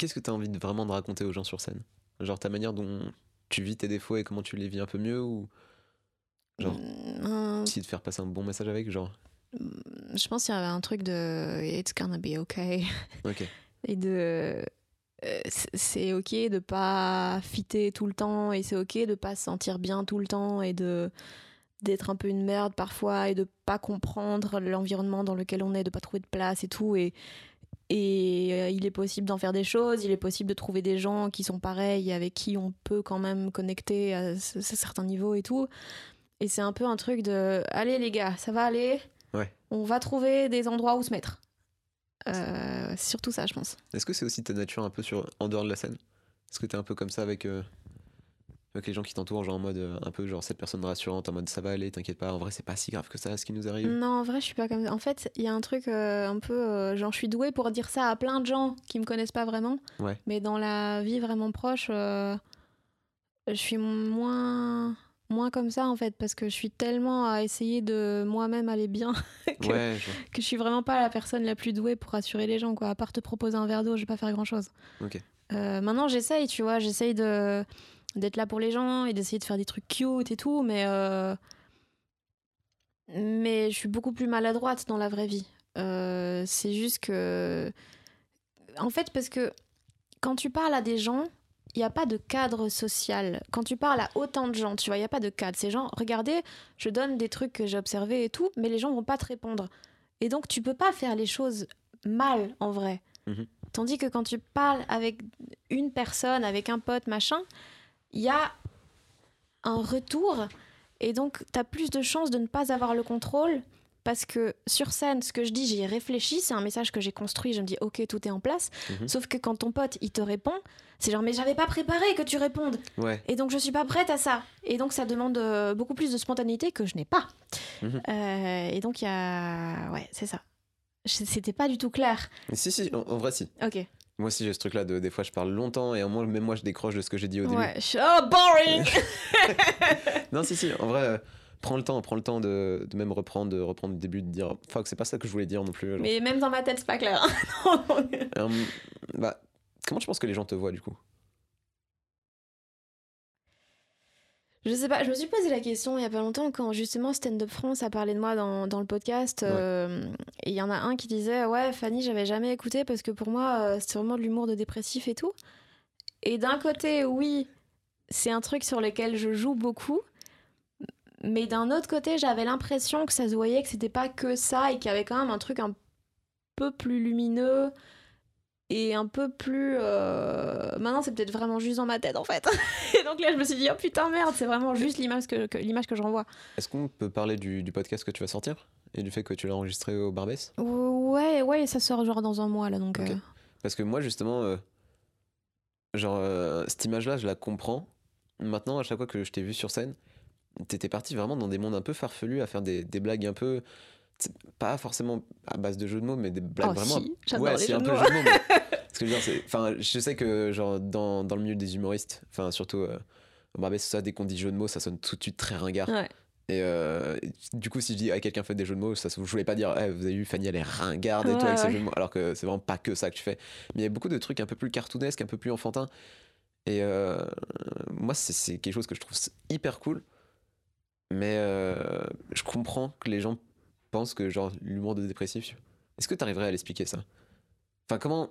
Qu'est-ce que t'as envie de vraiment de raconter aux gens sur scène? Genre ta manière dont tu vis tes défauts et comment tu les vis un peu mieux ou. Genre, Hum, essayer de faire passer un bon message avec Genre. je pense qu'il y avait un truc de It's gonna be okay. Ok. et de euh, c'est ok de pas fitter tout le temps et c'est ok de pas se sentir bien tout le temps et de d'être un peu une merde parfois et de pas comprendre l'environnement dans lequel on est de pas trouver de place et tout et et euh, il est possible d'en faire des choses il est possible de trouver des gens qui sont pareils et avec qui on peut quand même connecter à, ce- ce certains niveaux et tout et c'est un peu un truc de allez les gars ça va aller Ouais. on va trouver des endroits où se mettre euh, c'est surtout ça, je pense. Est-ce que c'est aussi ta nature un peu sur en dehors de la scène? Est-ce que t'es un peu comme ça avec, euh, avec les gens qui t'entourent, genre en mode euh, un peu genre cette personne rassurante, en mode ça va aller, t'inquiète pas, en vrai c'est pas si grave que ça ce qui nous arrive Non, en vrai, je suis pas comme ça. En fait, il y a un truc euh, un peu. euh, genre, je suis douée pour dire ça à plein de gens qui me connaissent pas vraiment. Ouais. Mais dans la vie vraiment proche, euh, je suis moins. Moins comme ça en fait, parce que je suis tellement à essayer de moi-même aller bien que, Ouais, je que je suis vraiment pas la personne la plus douée pour rassurer les gens quoi. À part te proposer un verre d'eau, je vais pas faire grand chose. Ok. Maintenant, j'essaye, tu vois, j'essaye de d'être là pour les gens et d'essayer de faire des trucs cute et tout, mais euh, mais je suis beaucoup plus maladroite dans la vraie vie. Euh, c'est juste que, en fait, parce que quand tu parles à des gens, il n'y a pas de cadre social. Quand tu parles à autant de gens, tu vois, il n'y a pas de cadre. Ces gens, regardez, je donne des trucs que j'ai observés et tout, mais les gens vont pas te répondre. Et donc, tu peux pas faire les choses mal, en vrai. Mhm. Tandis que quand tu parles avec une personne, avec un pote, machin, il y a un retour. Et donc, tu as plus de chances de ne pas avoir le contrôle. Parce que sur scène, ce que je dis, j'y ai réfléchi, c'est un message que j'ai construit, je me dis, ok, tout est en place. Mhm. Sauf que quand ton pote, il te répond, c'est genre, mais j'avais pas préparé que tu répondes. Ouais. Et donc, je suis pas prête à ça. Et donc, ça demande euh, beaucoup plus de spontanéité que je n'ai pas. Mhm. Euh, et donc, il y a. Ouais, c'est ça. C'était pas du tout clair. Si, si, en, en vrai si. Ok. Moi aussi j'ai ce truc là de des fois je parle longtemps et au moins même moi je décroche de ce que j'ai dit au début. Ouais. je suis- Oh, boring Non, si, si, en vrai, euh, prends le temps, prends le temps de, de même reprendre, de reprendre le début, de dire fuck, c'est pas ça que je voulais dire non plus. genre. Mais même dans ma tête, c'est pas clair. Non, non. Euh, bah, comment tu penses que les gens te voient du coup? Je sais pas, je me suis posé la question il y a pas longtemps quand justement Stand Up France a parlé de moi dans, dans le podcast. euh, et il y en a un qui disait Ouais, Fanny, j'avais jamais écouté parce que pour moi, euh, c'est vraiment de l'humour de dépressif et tout. Et d'un côté, oui, c'est un truc sur lequel je joue beaucoup. Mais d'un autre côté, j'avais l'impression que ça se voyait que c'était pas que ça et qu'il y avait quand même un truc un peu plus lumineux et un peu plus. euh, Maintenant, c'est peut-être vraiment juste dans ma tête en fait. et donc là, je me suis dit Oh putain, merde, c'est vraiment juste l'image que, que- l'image que je renvoie. Est-ce qu'on peut parler du, du podcast que tu vas sortir et du fait que tu l'as enregistré au Barbès? Ouais, ouais, ça sort genre dans un mois là donc. Euh, Parce que moi, justement, euh, genre, cette image-là, je la comprends. Maintenant, à chaque fois que je t'ai vu sur scène, t'étais parti vraiment dans des mondes un peu farfelus, à faire des, des blagues un peu. C'est Pas forcément à base de jeux de mots, mais des blagues Oh, vraiment. si, ouais, jeux un peu jeux de mots. mais- Ce que je c'est. Sais que, genre, dans, dans le milieu des humoristes, enfin, surtout euh, ça, dès qu'on dit jeu de mots, ça sonne tout de suite très ringard. Ouais. Et euh, du coup, si je dis à quelqu'un fait des jeux de mots, ça, je voulais pas dire, Eh, vous avez vu, Fanny, elle est ringarde et tout avec ouais. jeux de mots, alors que c'est vraiment pas que ça que tu fais. Mais il y a beaucoup de trucs un peu plus cartoonesques, un peu plus enfantins. Et euh, moi, c'est- c'est quelque chose que je trouve hyper cool. Mais euh, je comprends que les gens pensent que, genre, l'humour de dépressif. Est-ce que tu arriverais à l'expliquer ça? Enfin, comment.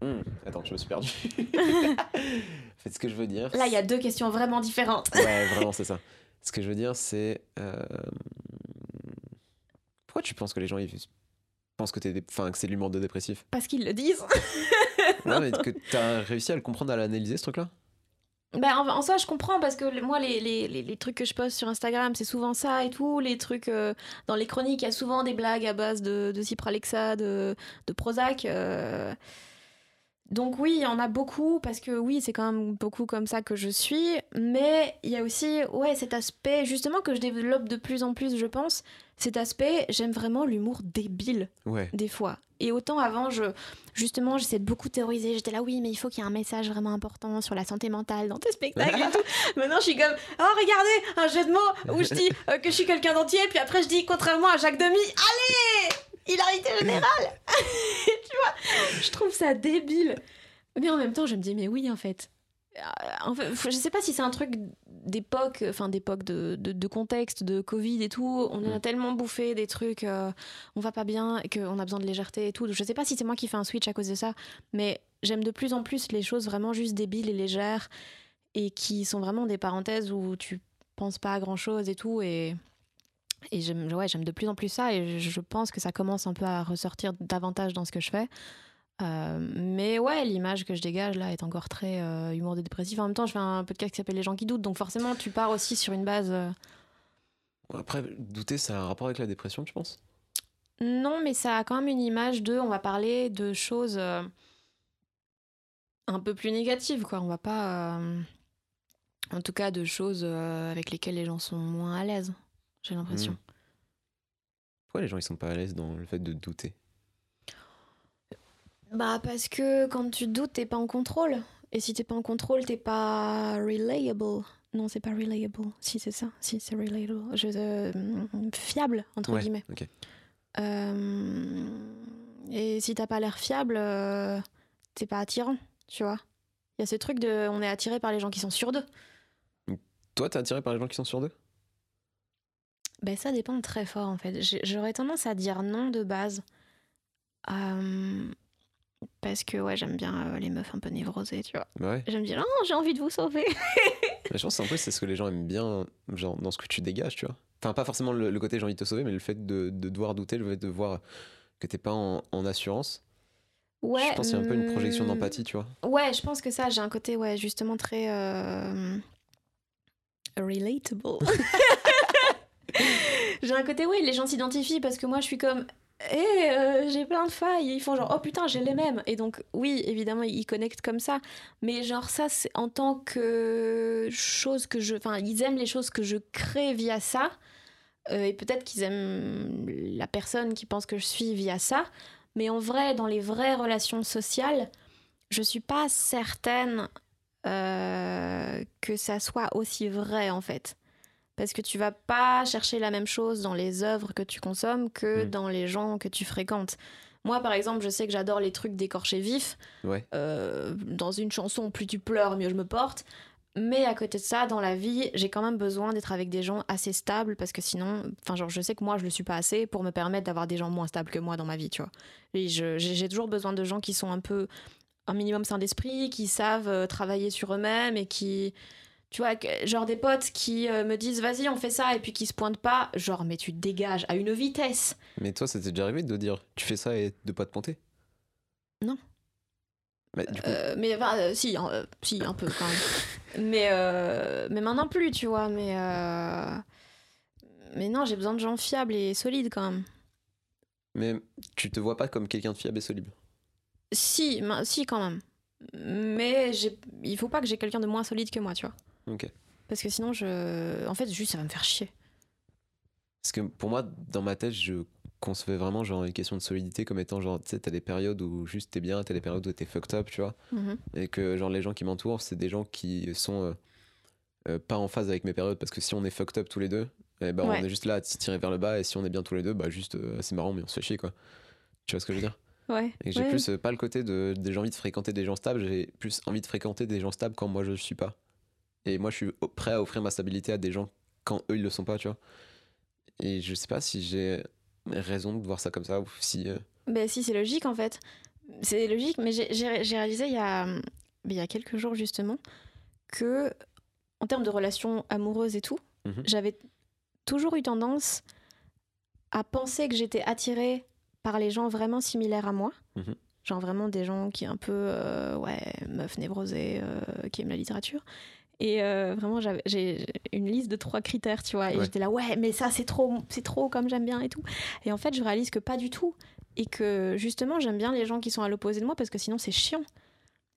Hmm, Attends, je me suis perdu. Faites ce que je veux dire. Là, il y a deux questions vraiment différentes. Ouais, vraiment, c'est ça. Ce que je veux dire, c'est. euh, Pourquoi tu penses que les gens ils pensent que, t'es dé- enfin, que c'est l'humour de dépressif? Parce qu'ils le disent. Non, mais que t'as réussi à le comprendre, à l'analyser ce truc-là? Ben, en, en soi, je comprends parce que moi, les, les, les, trucs que je poste sur Instagram, c'est souvent ça et tout. Les trucs euh, dans les chroniques, il y a souvent des blagues à base de, de de, de Prozac. euh. Donc, oui, il y en a beaucoup parce que oui, c'est quand même beaucoup comme ça que je suis. Mais il y a aussi, ouais, cet aspect, justement, que je développe de plus en plus, je pense. Cet aspect, j'aime vraiment l'humour débile Ouais. des fois. Et autant avant, je, justement, j'essayais de beaucoup théoriser. J'étais là, oui, mais il faut qu'il y ait un message vraiment important sur la santé mentale dans tes spectacles et tout. Maintenant, je suis comme, oh, regardez, un jeu de mots où je dis euh, que je suis quelqu'un d'entier, puis après, je dis, contrairement à Jacques Demy, allez, hilarité générale. tu vois, je trouve ça débile. Mais en même temps, je me dis, mais oui, en fait. Euh, En fait, je sais pas si c'est un truc d'époque, enfin d'époque de, de, de contexte, de Covid et tout. On a Mm. tellement bouffé des trucs, euh, on va pas bien, et qu'on a besoin de légèreté et tout. Je sais pas si c'est moi qui fais un switch à cause de ça, mais j'aime de plus en plus les choses vraiment juste débiles et légères et qui sont vraiment des parenthèses où tu penses pas à grand chose et tout. Et, et j'aime ouais, j'aime de plus en plus ça et je pense que ça commence un peu à ressortir davantage dans ce que je fais. Euh, mais ouais, l'image que je dégage là est encore très euh, humour de dépressif. En même temps, je fais un podcast qui s'appelle Les gens qui doutent, donc forcément, tu pars aussi sur une base. euh, Après, douter, ça a un rapport avec la dépression, tu penses? Non, mais ça a quand même une image de. On va parler de choses euh, un peu plus négatives, quoi. On va pas. euh, en tout cas, de choses euh, avec lesquelles les gens sont moins à l'aise, j'ai l'impression. Mm. Pourquoi les gens ils sont pas à l'aise dans le fait de douter? Bah, parce que quand tu doutes, t'es pas en contrôle. Et si t'es pas en contrôle, t'es pas reliable. Non, c'est pas reliable. Si, c'est ça. Si, c'est reliable. Je, euh, fiable, entre Ouais, guillemets. Euh, et si t'as pas l'air fiable, euh, t'es pas attirant, tu vois. Il y a ce truc de. On est attiré par les gens qui sont sûrs d'eux. Toi, t'es attiré par les gens qui sont sur deux? Ben, ça dépend très fort, en fait. J'aurais tendance à dire non de base. Euh, parce que, ouais, j'aime bien euh, les meufs un peu névrosées, tu vois. Bah ouais. J'aime dire, non, j'ai envie de vous sauver. Mais je pense que c'est un peu c'est ce que les gens aiment bien, genre dans ce que tu dégages, tu vois. Enfin, pas forcément le, le côté j'ai envie de te sauver, mais le fait de, de devoir douter, le fait de voir que t'es pas en, en assurance. Ouais. je pense qu'il y a un peu une projection hum, d'empathie, tu vois. Ouais, je pense que ça, j'ai un côté, ouais, justement très. euh, relatable. j'ai un côté, oui, les gens s'identifient parce que moi, je suis comme. Eh, euh, j'ai plein de failles. Et ils font genre, oh putain, j'ai les mêmes. Et donc, oui, évidemment, ils connectent comme ça. Mais genre, ça, c'est en tant que chose que je. Enfin, ils aiment les choses que je crée via ça. Euh, et peut-être qu'ils aiment la personne qui pense que je suis via ça. Mais en vrai, dans les vraies relations sociales, je suis pas certaine euh, que ça soit aussi vrai en fait. Parce que tu vas pas chercher la même chose dans les œuvres que tu consommes que Mm. dans les gens que tu fréquentes. Moi, par exemple, je sais que j'adore les trucs d'écorché vif. Ouais. Euh, dans une chanson, plus tu pleures, mieux je me porte. Mais à côté de ça, dans la vie, j'ai quand même besoin d'être avec des gens assez stables parce que sinon, enfin, genre, je sais que moi, je le suis pas assez pour me permettre d'avoir des gens moins stables que moi dans ma vie, tu vois. Et j'ai toujours besoin de gens qui sont un peu, un minimum sain d'esprit, qui savent euh, travailler sur eux-mêmes et qui, tu vois, genre des potes qui euh, me disent vas-y, on fait ça et puis qui se pointent pas, genre, mais tu te dégages à une vitesse. Mais toi, ça t'est déjà arrivé de dire tu fais ça et de pas te pointer? Non. Mais du coup, Euh, mais enfin, euh, si, hein, euh, si, un peu quand même. mais, mais maintenant plus, tu vois. Mais, mais non, j'ai besoin de gens fiables et solides quand même. mais tu te vois pas comme quelqu'un de fiable et solide. Si, si quand même. Mais il faut pas que j'ai quelqu'un de moins solide que moi, tu vois. Ok. Parce que sinon, je... en fait, juste, ça va me faire chier. Parce que pour moi, dans ma tête, je concevais vraiment genre une question de solidité comme étant genre, tu sais, t'as des périodes où juste t'es bien, t'as des périodes où t'es fucked up, tu vois. Mhm. Et que genre les gens qui m'entourent, c'est des gens qui sont euh, euh, pas en phase avec mes périodes. Parce que si on est fucked up tous les deux, eh ben, Ouais. on est juste là à se tirer vers le bas. Et si on est bien tous les deux, bah juste euh, c'est marrant, mais on se fait chier quoi. Tu vois ce que je veux dire? Ouais. Et que j'ai Ouais. plus euh, pas le côté de, de j'ai envie de fréquenter des gens stables, j'ai plus envie de fréquenter des gens stables quand moi je suis pas. Et moi je suis prêt à offrir ma stabilité à des gens quand eux ils le sont pas, tu vois. Et je sais pas si j'ai raison de voir ça comme ça ou si. euh, Ben si, c'est logique en fait. C'est logique, mais j'ai- réalisé il y, a, mais il y a quelques jours justement que, en termes de relations amoureuses et tout, Mhm. j'avais toujours eu tendance à penser que j'étais attirée par les gens vraiment similaires à moi. Mhm. Genre vraiment des gens qui un peu, euh, ouais, meuf névrosée, euh, qui aiment la littérature. Et euh, vraiment, j'ai une liste de trois critères, tu vois. Et j'étais là, ouais, mais ça, c'est trop, c'est trop comme j'aime bien et tout. Et en fait, je réalise que pas du tout. Et que justement, j'aime bien les gens qui sont à l'opposé de moi parce que sinon, c'est chiant.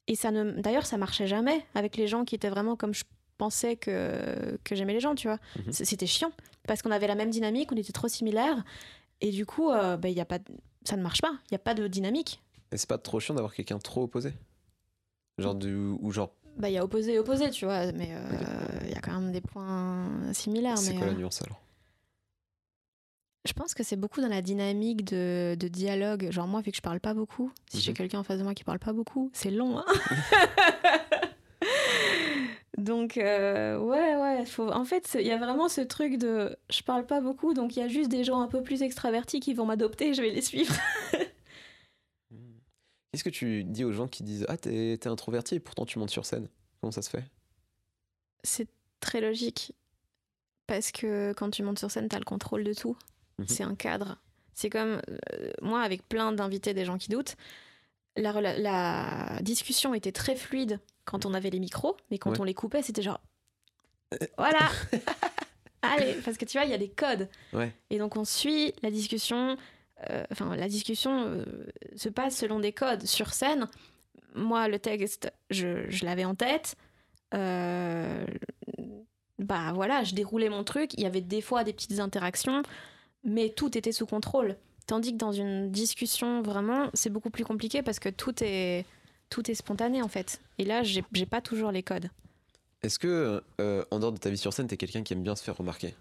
Et ça ne, d'ailleurs, ça marchait jamais avec les gens qui étaient vraiment comme je pensais que, que j'aimais les gens, tu vois. Mhm. C'était chiant parce qu'on avait la même dynamique, on était trop similaires. Et du coup, euh, ben, y a pas, ça ne marche pas. Il n'y a pas de dynamique. Et c'est pas trop chiant d'avoir quelqu'un trop opposé? Genre du. Ou genre. Bah, il y a opposé et opposé, tu vois. Mais il y a quand même des points similaires. C'est quoi la euh, nuance alors? Je pense que c'est beaucoup dans la dynamique de, de dialogue. Genre moi, vu que je parle pas beaucoup, si j'ai Mhm. quelqu'un en face de moi qui parle pas beaucoup, c'est long. hein. donc euh, ouais, ouais. Faut... En fait, il y a vraiment ce truc de je parle pas beaucoup, donc il y a juste des gens un peu plus extravertis qui vont m'adopter, je vais les suivre. Qu'est-ce que tu dis aux gens qui disent Ah, t'es t'es introverti et pourtant tu montes sur scène? Comment ça se fait? C'est très logique parce que quand tu montes sur scène, t'as le contrôle de tout. Mhm. C'est un cadre. C'est comme euh, moi avec plein d'invités, des gens qui doutent. La, discussion était très fluide quand on avait les micros, mais quand Ouais. on les coupait, c'était genre voilà. Allez, parce que tu vois, il y a des codes. Ouais. Et donc on suit la discussion. Euh, Enfin, la discussion euh, se passe selon des codes sur scène. Moi, le texte, je, l'avais en tête. Euh, bah voilà, je déroulais mon truc. Il y avait des fois des petites interactions, mais tout était sous contrôle. Tandis que dans une discussion, vraiment, c'est beaucoup plus compliqué parce que tout est, tout est spontané en fait. Et là, j'ai pas toujours les codes. Est-ce que, en dehors de ta vie sur scène, t'es quelqu'un qui aime bien se faire remarquer?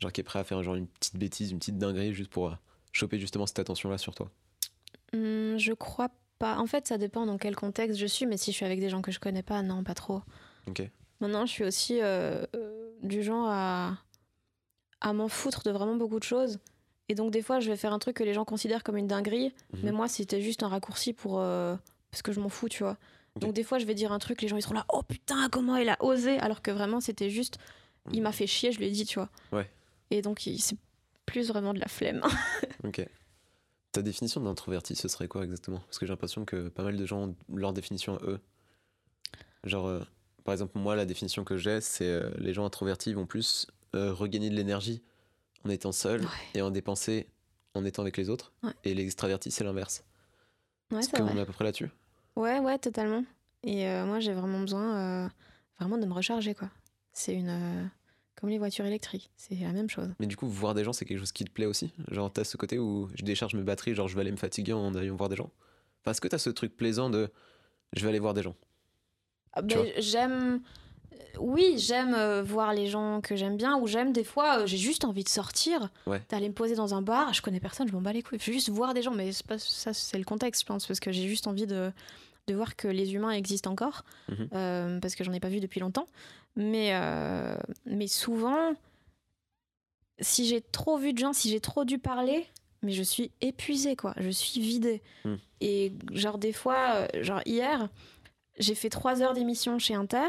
Genre qui est prêt à faire genre une petite bêtise, une petite dinguerie juste pour euh, choper justement cette attention-là sur toi Hum, je crois pas. En fait, ça dépend dans quel contexte je suis, mais si je suis avec des gens que je connais pas, non, pas trop. Ok. Maintenant, je suis aussi euh, euh, du genre à, à m'en foutre de vraiment beaucoup de choses. Et donc, des fois, je vais faire un truc que les gens considèrent comme une dinguerie, Mhm. mais moi, c'était juste un raccourci pour. euh, parce que je m'en fous, tu vois. Donc, des fois, je vais dire un truc, les gens ils seront là, oh putain, comment il a osé Alors que vraiment, c'était juste. Il m'a fait chier, je lui ai dit, tu vois. Ouais. Et donc, c'est plus vraiment de la flemme. Ok. Ta définition d'introverti, ce serait quoi exactement? Parce que j'ai l'impression que pas mal de gens ont leur définition à eux. Genre, euh, par exemple, moi, la définition que j'ai, c'est euh, les gens introvertis vont plus euh, regagner de l'énergie en étant seuls Ouais. et en dépenser en étant avec les autres. Ouais. Et les extravertis, c'est l'inverse. ouais, Est-ce qu'on est à peu près là-dessus? Ouais, ouais, totalement. Et euh, moi, j'ai vraiment besoin vraiment de me recharger, quoi. C'est une. Euh, comme les voitures électriques, c'est la même chose. Mais du coup, voir des gens, c'est quelque chose qui te plaît aussi? Genre, t'as ce côté où je décharge mes batteries, genre je vais aller me fatiguer en allant voir des gens? Enfin, est-ce que t'as ce truc plaisant de je vais aller voir des gens Ah, Tu ben, j'aime. Oui, j'aime euh, voir les gens que j'aime bien, ou j'aime des fois, euh, j'ai juste envie de sortir, Ouais. d'aller me poser dans un bar. Je connais personne, je m'en bats les couilles. Je veux juste voir des gens, mais c'est pas, ça, c'est le contexte, je pense, parce que j'ai juste envie de, de voir que les humains existent encore, Mhm. euh, parce que j'en ai pas vu depuis longtemps. Mais, euh, mais souvent, si j'ai trop vu de gens, si j'ai trop dû parler, mais je suis épuisée, quoi. Je suis vidée. Mhm. Et genre, des fois, euh, genre hier, j'ai fait trois heures d'émission chez Inter.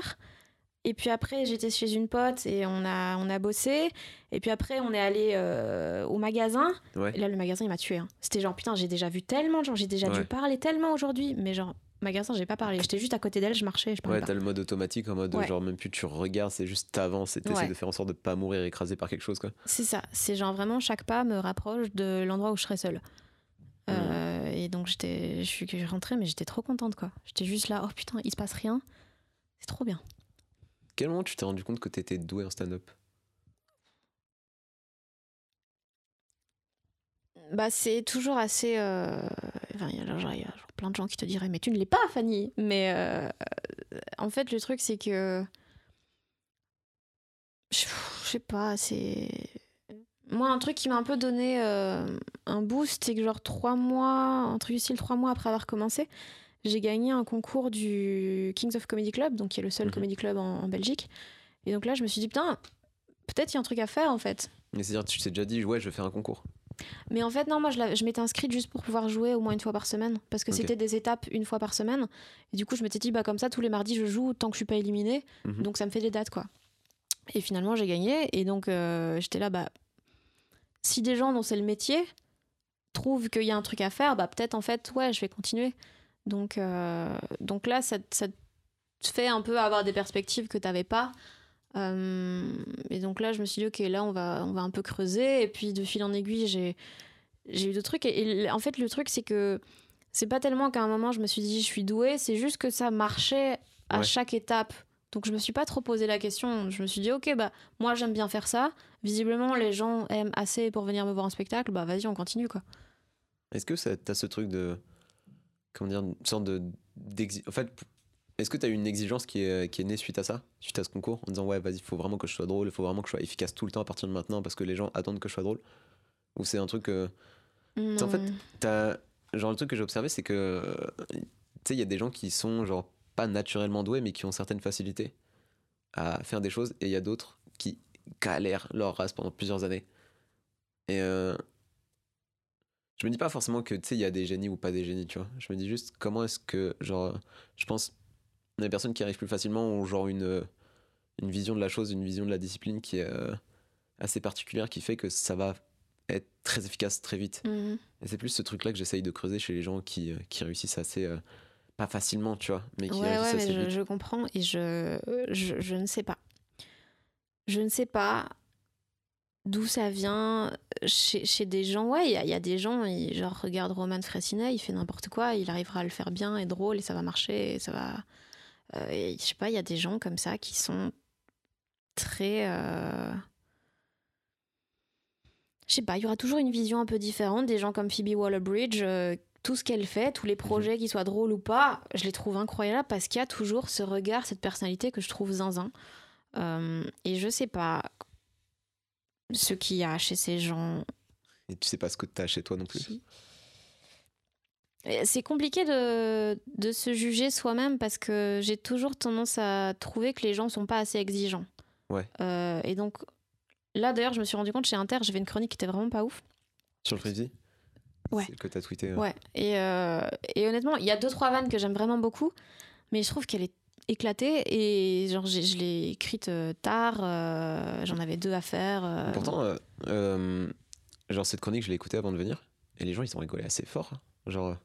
Et puis après, j'étais chez une pote et on a, on a bossé. Et puis après, on est allé euh, au magasin. Ouais. Et là, le magasin, il m'a tué. hein. C'était genre, putain, j'ai déjà vu tellement de gens, j'ai déjà Ouais. dû parler tellement aujourd'hui. Mais genre, magasin, j'ai pas parlé. J'étais juste à côté d'elle, je marchais, je parlais Ouais, t'as le mode automatique en mode Ouais. genre même plus tu regardes, c'est juste t'avances et t'essaies Ouais. de faire en sorte de pas mourir écrasé par quelque chose quoi. C'est ça. C'est genre vraiment, chaque pas me rapproche de l'endroit où je serais seule. Euh, et donc, j'étais, je suis rentrée, mais j'étais trop contente, quoi. J'étais juste là, oh putain, il se passe rien. C'est trop bien. Quel moment tu t'es rendu compte que t'étais doué en stand-up? Bah, c'est toujours assez. euh, Enfin, il y y a genre plein de gens qui te diraient, mais tu ne l'es pas, Fanny. Mais euh, en fait, le truc, c'est que. Je je sais pas, c'est. Moi, un truc qui m'a un peu donné euh, un boost, c'est que, genre, trois mois, du style trois mois après avoir commencé, j'ai gagné un concours du Kings of Comedy Club, donc qui est le seul Mhm. comedy club en, en Belgique. Et donc là, je me suis dit, putain, peut-être il y a un truc à faire, en fait. Mais c'est-à-dire tu t'es déjà dit ouais je vais faire un concours. Mais en fait, non, moi, je, je m'étais inscrite juste pour pouvoir jouer au moins une fois par semaine. Parce que c'était des étapes une fois par semaine. Et du coup, je m'étais dit, bah, comme ça, tous les mardis, je joue tant que je suis pas éliminée. Mhm. Donc, ça me fait des dates, quoi. Et finalement, j'ai gagné. Et donc, euh, j'étais là, bah, si des gens dont c'est le métier trouvent qu'il y a un truc à faire, bah, peut-être, en fait, ouais, je vais continuer. Donc, euh, donc là, ça, ça te fait un peu avoir des perspectives que tu n'avais pas. Euh, et donc là, je me suis dit, ok, là, on va, on va un peu creuser. Et puis, de fil en aiguille, j'ai, j'ai eu d'autres trucs. Et, et en fait, le truc, c'est que c'est pas tellement qu'à un moment, je me suis dit, je suis douée, c'est juste que ça marchait à Ouais. chaque étape. Donc, je me suis pas trop posé la question. Je me suis dit, ok, bah, moi, j'aime bien faire ça. Visiblement, les gens aiment assez pour venir me voir en spectacle. Bah, vas-y, on continue, quoi. Est-ce que ça- t'as ce truc de comment dire une sorte de en fait est-ce que t'as eu une exigence qui est, qui est née suite à ça suite à ce concours en disant ouais vas-y faut vraiment que je sois drôle il faut vraiment que je sois efficace tout le temps à partir de maintenant parce que les gens attendent que je sois drôle? Ou c'est un truc euh, En fait, Non. T'as- genre le truc que j'ai observé c'est que euh, tu sais il y a des gens qui sont genre pas naturellement doués mais qui ont certaines facilités à faire des choses et il y a d'autres qui galèrent leur race pendant plusieurs années. Et euh, je me dis pas forcément que tu sais il y a des génies ou pas des génies tu vois. Je me dis juste comment est-ce que genre je pense les personnes qui arrivent plus facilement ont genre une euh, une vision de la chose une vision de la discipline qui est euh, assez particulière qui fait que ça va être très efficace très vite Mhm. et c'est plus ce truc-là que j'essaye de creuser chez les gens qui, euh, qui réussissent assez. euh, pas facilement, tu vois, mais qui Ouais, réussissent ouais, mais assez je, vite. je comprends et je, je, je ne sais pas. Je ne sais pas d'où ça vient chez, chez des gens. Ouais, il y, a- il y a des gens, ils, genre, regarde Roman Fressinet, il fait n'importe quoi, il arrivera à le faire bien et drôle et ça va marcher et ça va. Euh, et je sais pas, il y a des gens comme ça qui sont très. euh, Je sais pas, il y aura toujours une vision un peu différente. Des gens comme Phoebe Waller-Bridge, euh, tout ce qu'elle fait, tous les projets, qu'ils soient drôles ou pas, je les trouve incroyables parce qu'il y a toujours ce regard, cette personnalité que je trouve zinzin. Euh, et je sais pas ce qu'il y a chez ces gens. Et tu sais pas ce que t'as chez toi non plus. C'est compliqué de, de se juger soi-même parce que j'ai toujours tendance à trouver que les gens sont pas assez exigeants. Ouais. Euh, et donc là, d'ailleurs, je me suis rendu compte chez Inter, j'avais une chronique qui était vraiment pas ouf. Sur le Freezy Ouais. C'est que t'as tweeté. euh. Ouais, et, euh, et honnêtement, il y a deux, trois vannes que j'aime vraiment beaucoup, mais je trouve qu'elle est éclatée et genre je l'ai écrite euh, tard, euh, j'en avais deux à faire. euh, Pourtant, euh, euh, genre cette chronique, je l'ai écoutée avant de venir, et les gens ils ont rigolé assez fort. Genre, euh,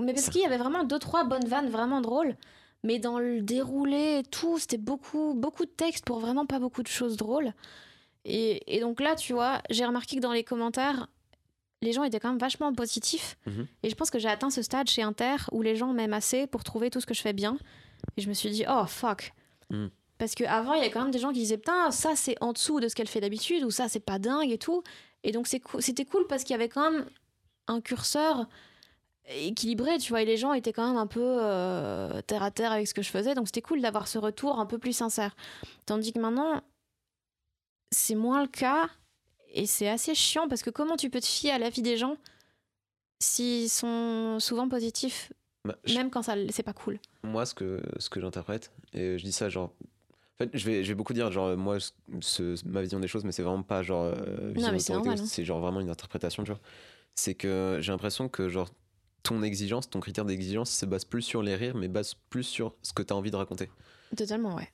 mais parce qu'il y avait vraiment deux, trois bonnes vannes vraiment drôles, mais dans le déroulé et tout, c'était beaucoup, beaucoup de texte pour vraiment pas beaucoup de choses drôles. Et, et donc là, tu vois, j'ai remarqué que dans les commentaires, les gens étaient quand même vachement positifs. Mhm. Et je pense que j'ai atteint ce stade chez Inter où les gens m'aiment assez pour trouver tout ce que je fais bien. Et je me suis dit, oh fuck. Mhm. Parce qu'avant, il y a quand même des gens qui disaient, putain, ça c'est en dessous de ce qu'elle fait d'habitude, ou ça c'est pas dingue et tout. Et donc c'était cool parce qu'il y avait quand même un curseur équilibré, tu vois, et les gens étaient quand même un peu euh, terre à terre avec ce que je faisais. Donc c'était cool d'avoir ce retour un peu plus sincère. Tandis que maintenant, c'est moins le cas. Et c'est assez chiant parce que comment tu peux te fier à l'avis des gens s'ils sont souvent positifs Bah, je- Même quand ça, c'est pas cool? Moi, ce que, ce que j'interprète, et je dis ça genre. En fait, je vais, je vais beaucoup dire, genre, moi, ce- ma vision des choses, mais c'est vraiment pas genre. euh, hein. c'est genre vraiment une interprétation, tu vois. C'est que j'ai l'impression que, genre, ton exigence, ton critère d'exigence se base plus sur les rires, mais base plus sur ce que tu as envie de raconter. Totalement, ouais.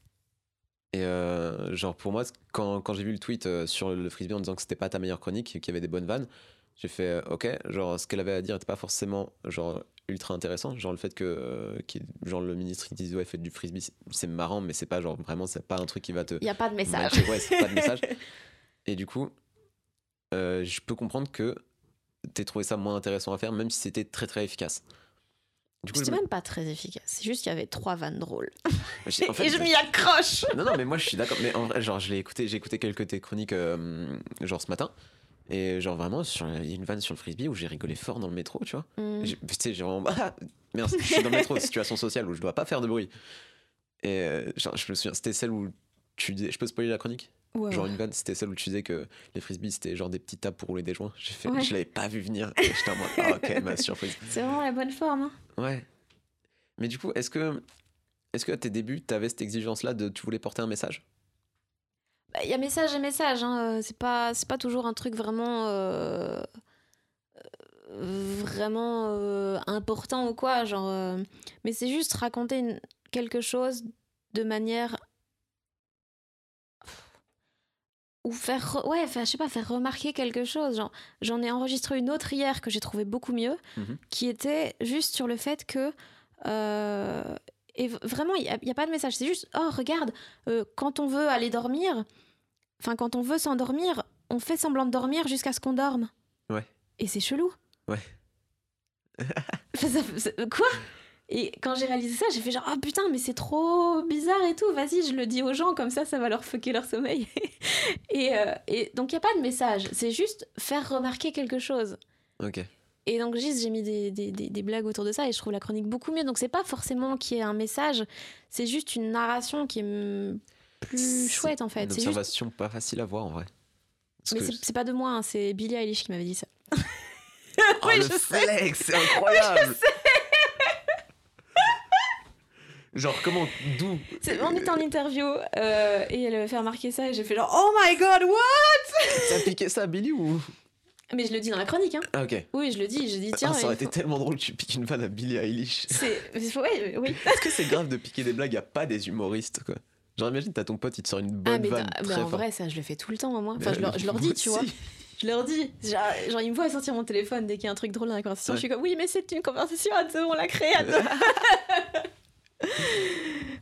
Et euh, genre, pour moi, quand, quand j'ai vu le tweet euh, sur le frisbee en disant que c'était pas ta meilleure chronique, qu'il y avait des bonnes vannes, j'ai fait, euh, ok, genre, ce qu'elle avait à dire était pas forcément, genre, ultra intéressant. Genre, le fait que, euh, genre, le ministre, il dise, ouais, faites du frisbee, c'est- marrant, mais c'est pas, genre, vraiment, c'est pas un truc qui va te. Il y a pas de message. matcher. Ouais, c'est pas de message. Et du coup, euh, je peux comprendre que t'aies trouvé ça moins intéressant à faire, même si c'était très très efficace. C'était me- même pas très efficace. C'est juste qu'il y avait trois vannes drôles. en fait, Et je m'y accroche. Non, non, mais moi je suis d'accord. Mais en vrai, genre, je l'ai écouté, j'ai écouté quelques tes chroniques, euh, genre ce matin. Et genre vraiment, il y a une vanne sur le frisbee où j'ai rigolé fort dans le métro, tu vois. Mm. J'ai- Tu sais, j'ai vraiment. Ah, merde, je suis dans le métro, situation sociale où je dois pas faire de bruit. Et euh, genre, je me souviens, c'était celle où tu disais. Je peux spoiler la chronique? Genre une vanne, c'était celle où tu disais que les frisbees c'était genre des petites tables pour rouler des joints. J'ai fait, Ouais. je l'avais pas vu venir. J'étais en mode, ah, ok, ma surprise. C'est vraiment la bonne forme. hein. Ouais. Mais du coup, est-ce que, est-ce que à tes débuts, t'avais cette exigence-là de tu voulais porter un message? Bah, Il y a message et message. Hein. euh, C'est pas, c'est pas toujours un truc vraiment. euh, euh, vraiment euh, important ou quoi. Genre, euh, Mais c'est juste raconter une- quelque chose de manière. Ou faire. re- Ouais, faire, je sais pas, faire remarquer quelque chose. Genre, J'en ai enregistré une autre hier que j'ai trouvé beaucoup mieux, Mhm. qui était juste sur le fait que. euh, et vraiment, il n'y a, pas de message. C'est juste, oh, regarde, euh, quand on veut aller dormir, enfin, quand on veut s'endormir, on fait semblant de dormir jusqu'à ce qu'on dorme. Ouais. Et c'est chelou. Ouais. Enfin, ça- ça- quoi? Et quand j'ai réalisé ça, j'ai fait genre, oh putain, mais c'est trop bizarre et tout. Vas-y, je le dis aux gens, comme ça, ça va leur fucker leur sommeil. et, euh, et donc, il n'y a pas de message. C'est juste faire remarquer quelque chose. Ok. Et donc juste j'ai mis des, des, des- des blagues autour de ça et je trouve la chronique beaucoup mieux. Donc c'est pas forcément qu'il y ait un message, c'est juste une narration qui est plus chouette en fait. Une C'est juste... observation pas facile à voir en vrai. Parce Mais que- c'est- pas de moi, hein, c'est Billie Eilish qui m'avait dit ça. Oh, Oui, le je sais. c'est incroyable. Genre comment, d'où On était en interview euh, et elle avait fait remarquer ça et j'ai fait genre Oh my god, what? T'as piqué ça à Billy ou? Mais je le dis dans la chronique, hein. Ah ok. Oui, je le dis, je dis tiens. Ah, ça aurait été faut- tellement drôle que tu piques une vanne à Billie Eilish. C'est. ouais, oui. Est-ce que c'est grave de piquer des blagues à pas des humoristes quoi? Genre imagine t'as ton pote il te sort une bonne Ah, mais, vanne très mais en forte. vrai, ça, je le fais tout le temps, moi. Enfin, je leur, je leur moi dis, tu vois. Je leur dis. Genre, genre, ils me voient sortir mon téléphone dès qu'il y a un truc drôle dans la conversation. Ouais. Je suis comme, oui, mais c'est une conversation à deux, on l'a créée à deux.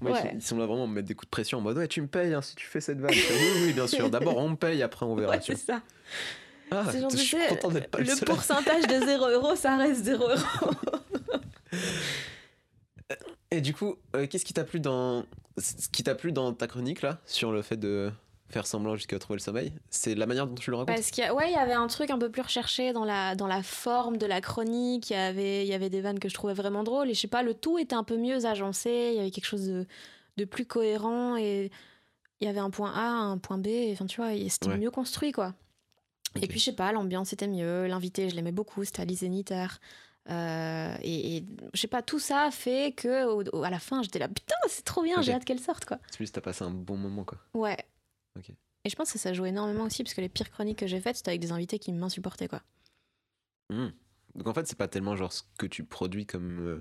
Moi, Ouais. ils- sont là vraiment à me mettre des coups de pression en mode ouais tu me payes hein, si tu fais cette vanne. Oui oui bien sûr. D'abord on me paye après on verra. Ouais, c'est ça. Ah, C'est genre, je suis content d'être pas le, Le pourcentage de 0 euros, ça reste 0 euros. Et du coup, euh, qu'est-ce qui t'a plu dans ce qui t'a plu dans ta chronique là sur le fait de faire semblant jusqu'à trouver le sommeil C'est la manière dont tu le racontes. Parce qu'il ouais, il y avait un truc un peu plus recherché dans la, dans la forme de la chronique. Il y, avait, il y avait des vannes que je trouvais vraiment drôles. Et je sais pas, le tout était un peu mieux agencé. Il y avait quelque chose de, de plus cohérent. Et il y avait un point A, un point B. Enfin, tu vois, c'était Ouais. mieux construit, quoi. Et puis, je sais pas, l'ambiance était mieux. L'invité, je l'aimais beaucoup. C'était Alice Zeniter. Euh, et, et je sais pas, tout ça fait que au- au- à la fin, j'étais là, putain, c'est trop bien, j'ai hâte qu'elle sorte, quoi. C'est juste t'as passé un bon moment quoi. Ouais. Et je pense que ça joue énormément aussi, parce que les pires chroniques que j'ai faites, c'était avec des invités qui m'insupportaient, quoi. Hmm. Donc en fait c'est pas tellement genre ce que tu produis comme euh,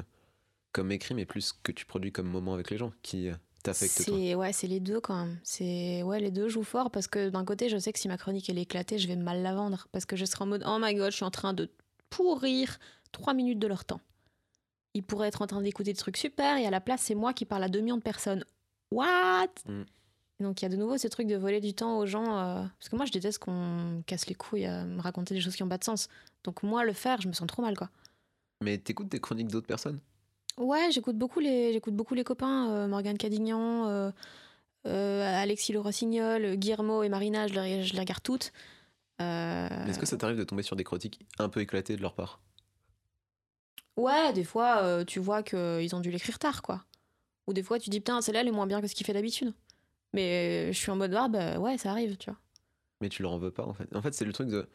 comme écrit mais plus ce que tu produis comme moment avec les gens qui euh, t'affecte toi. C'est ouais, c'est les deux quand même. C'est ouais, les deux jouent fort parce que d'un côté, je sais que si ma chronique elle est éclatée, je vais mal la vendre parce que je serai en mode oh my god, je suis en train de pourrir trois minutes de leur temps. Ils pourraient être en train d'écouter des trucs super et à la place, c'est moi qui parle à 2 millions de personnes. What? Mm. Et Donc il y a de nouveau ce truc de voler du temps aux gens euh, parce que moi je déteste qu'on casse les couilles à me raconter des choses qui ont pas de sens. Donc moi le faire, je me sens trop mal quoi. Mais t'écoutes des chroniques d'autres personnes? Ouais, j'écoute beaucoup les, j'écoute beaucoup les copains, euh, Morgane Cadignan, euh, euh, Alexis Le Rossignol, Guillermo et Marina, je les, je les regarde toutes. Est-ce que ça t'arrive de tomber sur des chroniques un peu éclatées de leur part? Ouais, des fois, tu vois qu'ils ont dû l'écrire tard, quoi. Ou des fois, tu dis, putain, celle-là, elle est moins bien que ce qu'il fait d'habitude. Mais euh, je suis en mode, ah bah ouais, ça arrive, tu vois. Mais tu leur en veux pas en fait. En fait c'est le truc de...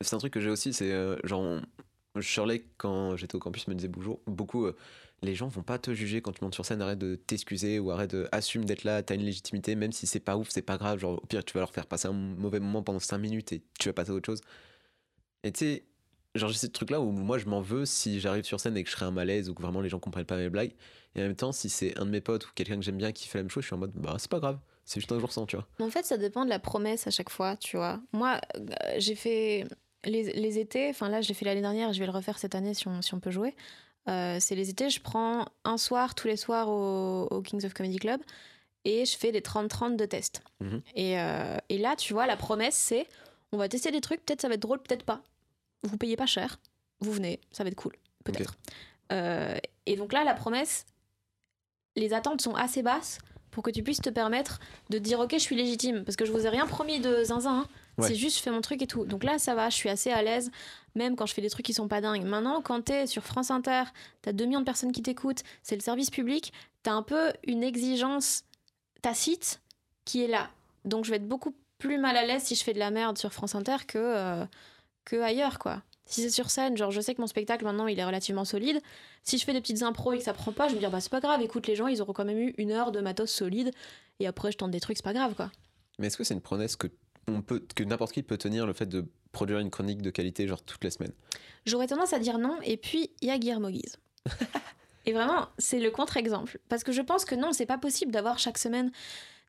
C'est un truc que j'ai aussi, c'est euh, genre Shirley, quand j'étais au campus, me disait bonjour, beaucoup euh, les gens vont pas te juger quand tu montes sur scène, arrête de t'excuser ou arrête de assume d'être là, t'as une légitimité, même si c'est pas ouf, c'est pas grave. Genre, au pire, tu vas leur faire passer un mauvais moment pendant 5 minutes et tu vas passer à autre chose. Et tu sais, genre, j'ai ce truc-là où moi je m'en veux si j'arrive sur scène et que je serais un malaise ou que vraiment les gens comprennent pas mes blagues. Et en même temps, si c'est un de mes potes ou quelqu'un que j'aime bien qui fait la même chose, je suis en mode, bah c'est pas grave, c'est juste un jour sans, tu vois. En fait, ça dépend de la promesse à chaque fois, tu vois. Moi, euh, j'ai fait les, les étés, enfin là, je l'ai fait l'année dernière, je vais le refaire cette année si on, si on peut jouer. Euh, c'est les étés, je prends un soir tous les soirs au, Kings of Comedy Club et je fais des 30-30 de tests. Mhm. Et, euh, et, là, tu vois, la promesse, c'est on va tester des trucs, peut-être ça va être drôle, peut-être pas. Vous payez pas cher, vous venez, ça va être cool, peut-être. Euh, et donc là, la promesse, les attentes sont assez basses pour que tu puisses te permettre de dire ok je suis légitime parce que je vous ai rien promis de zinzin hein. c'est juste je fais mon truc et tout. Donc là ça va je suis assez à l'aise même quand je fais des trucs qui sont pas dingues. Maintenant quand t'es sur France Inter t'as 2 millions de personnes qui t'écoutent c'est le service public t'as un peu une exigence tacite qui est là. Donc je vais être beaucoup plus mal à l'aise si je fais de la merde sur France Inter que euh, que ailleurs quoi si c'est sur scène, genre je sais que mon spectacle maintenant il est relativement solide. Si je fais des petites impros et que ça prend pas, je me dis bah c'est pas grave, écoute les gens ils auront quand même eu une heure de matos solide et après je tente des trucs, c'est pas grave quoi. Mais est-ce que c'est une promesse que on peut que n'importe qui peut tenir le fait de produire une chronique de qualité genre toutes les semaines? J'aurais tendance à dire non et puis il y a Guillermo Guise. et vraiment c'est le contre-exemple parce que je pense que non c'est pas possible d'avoir chaque semaine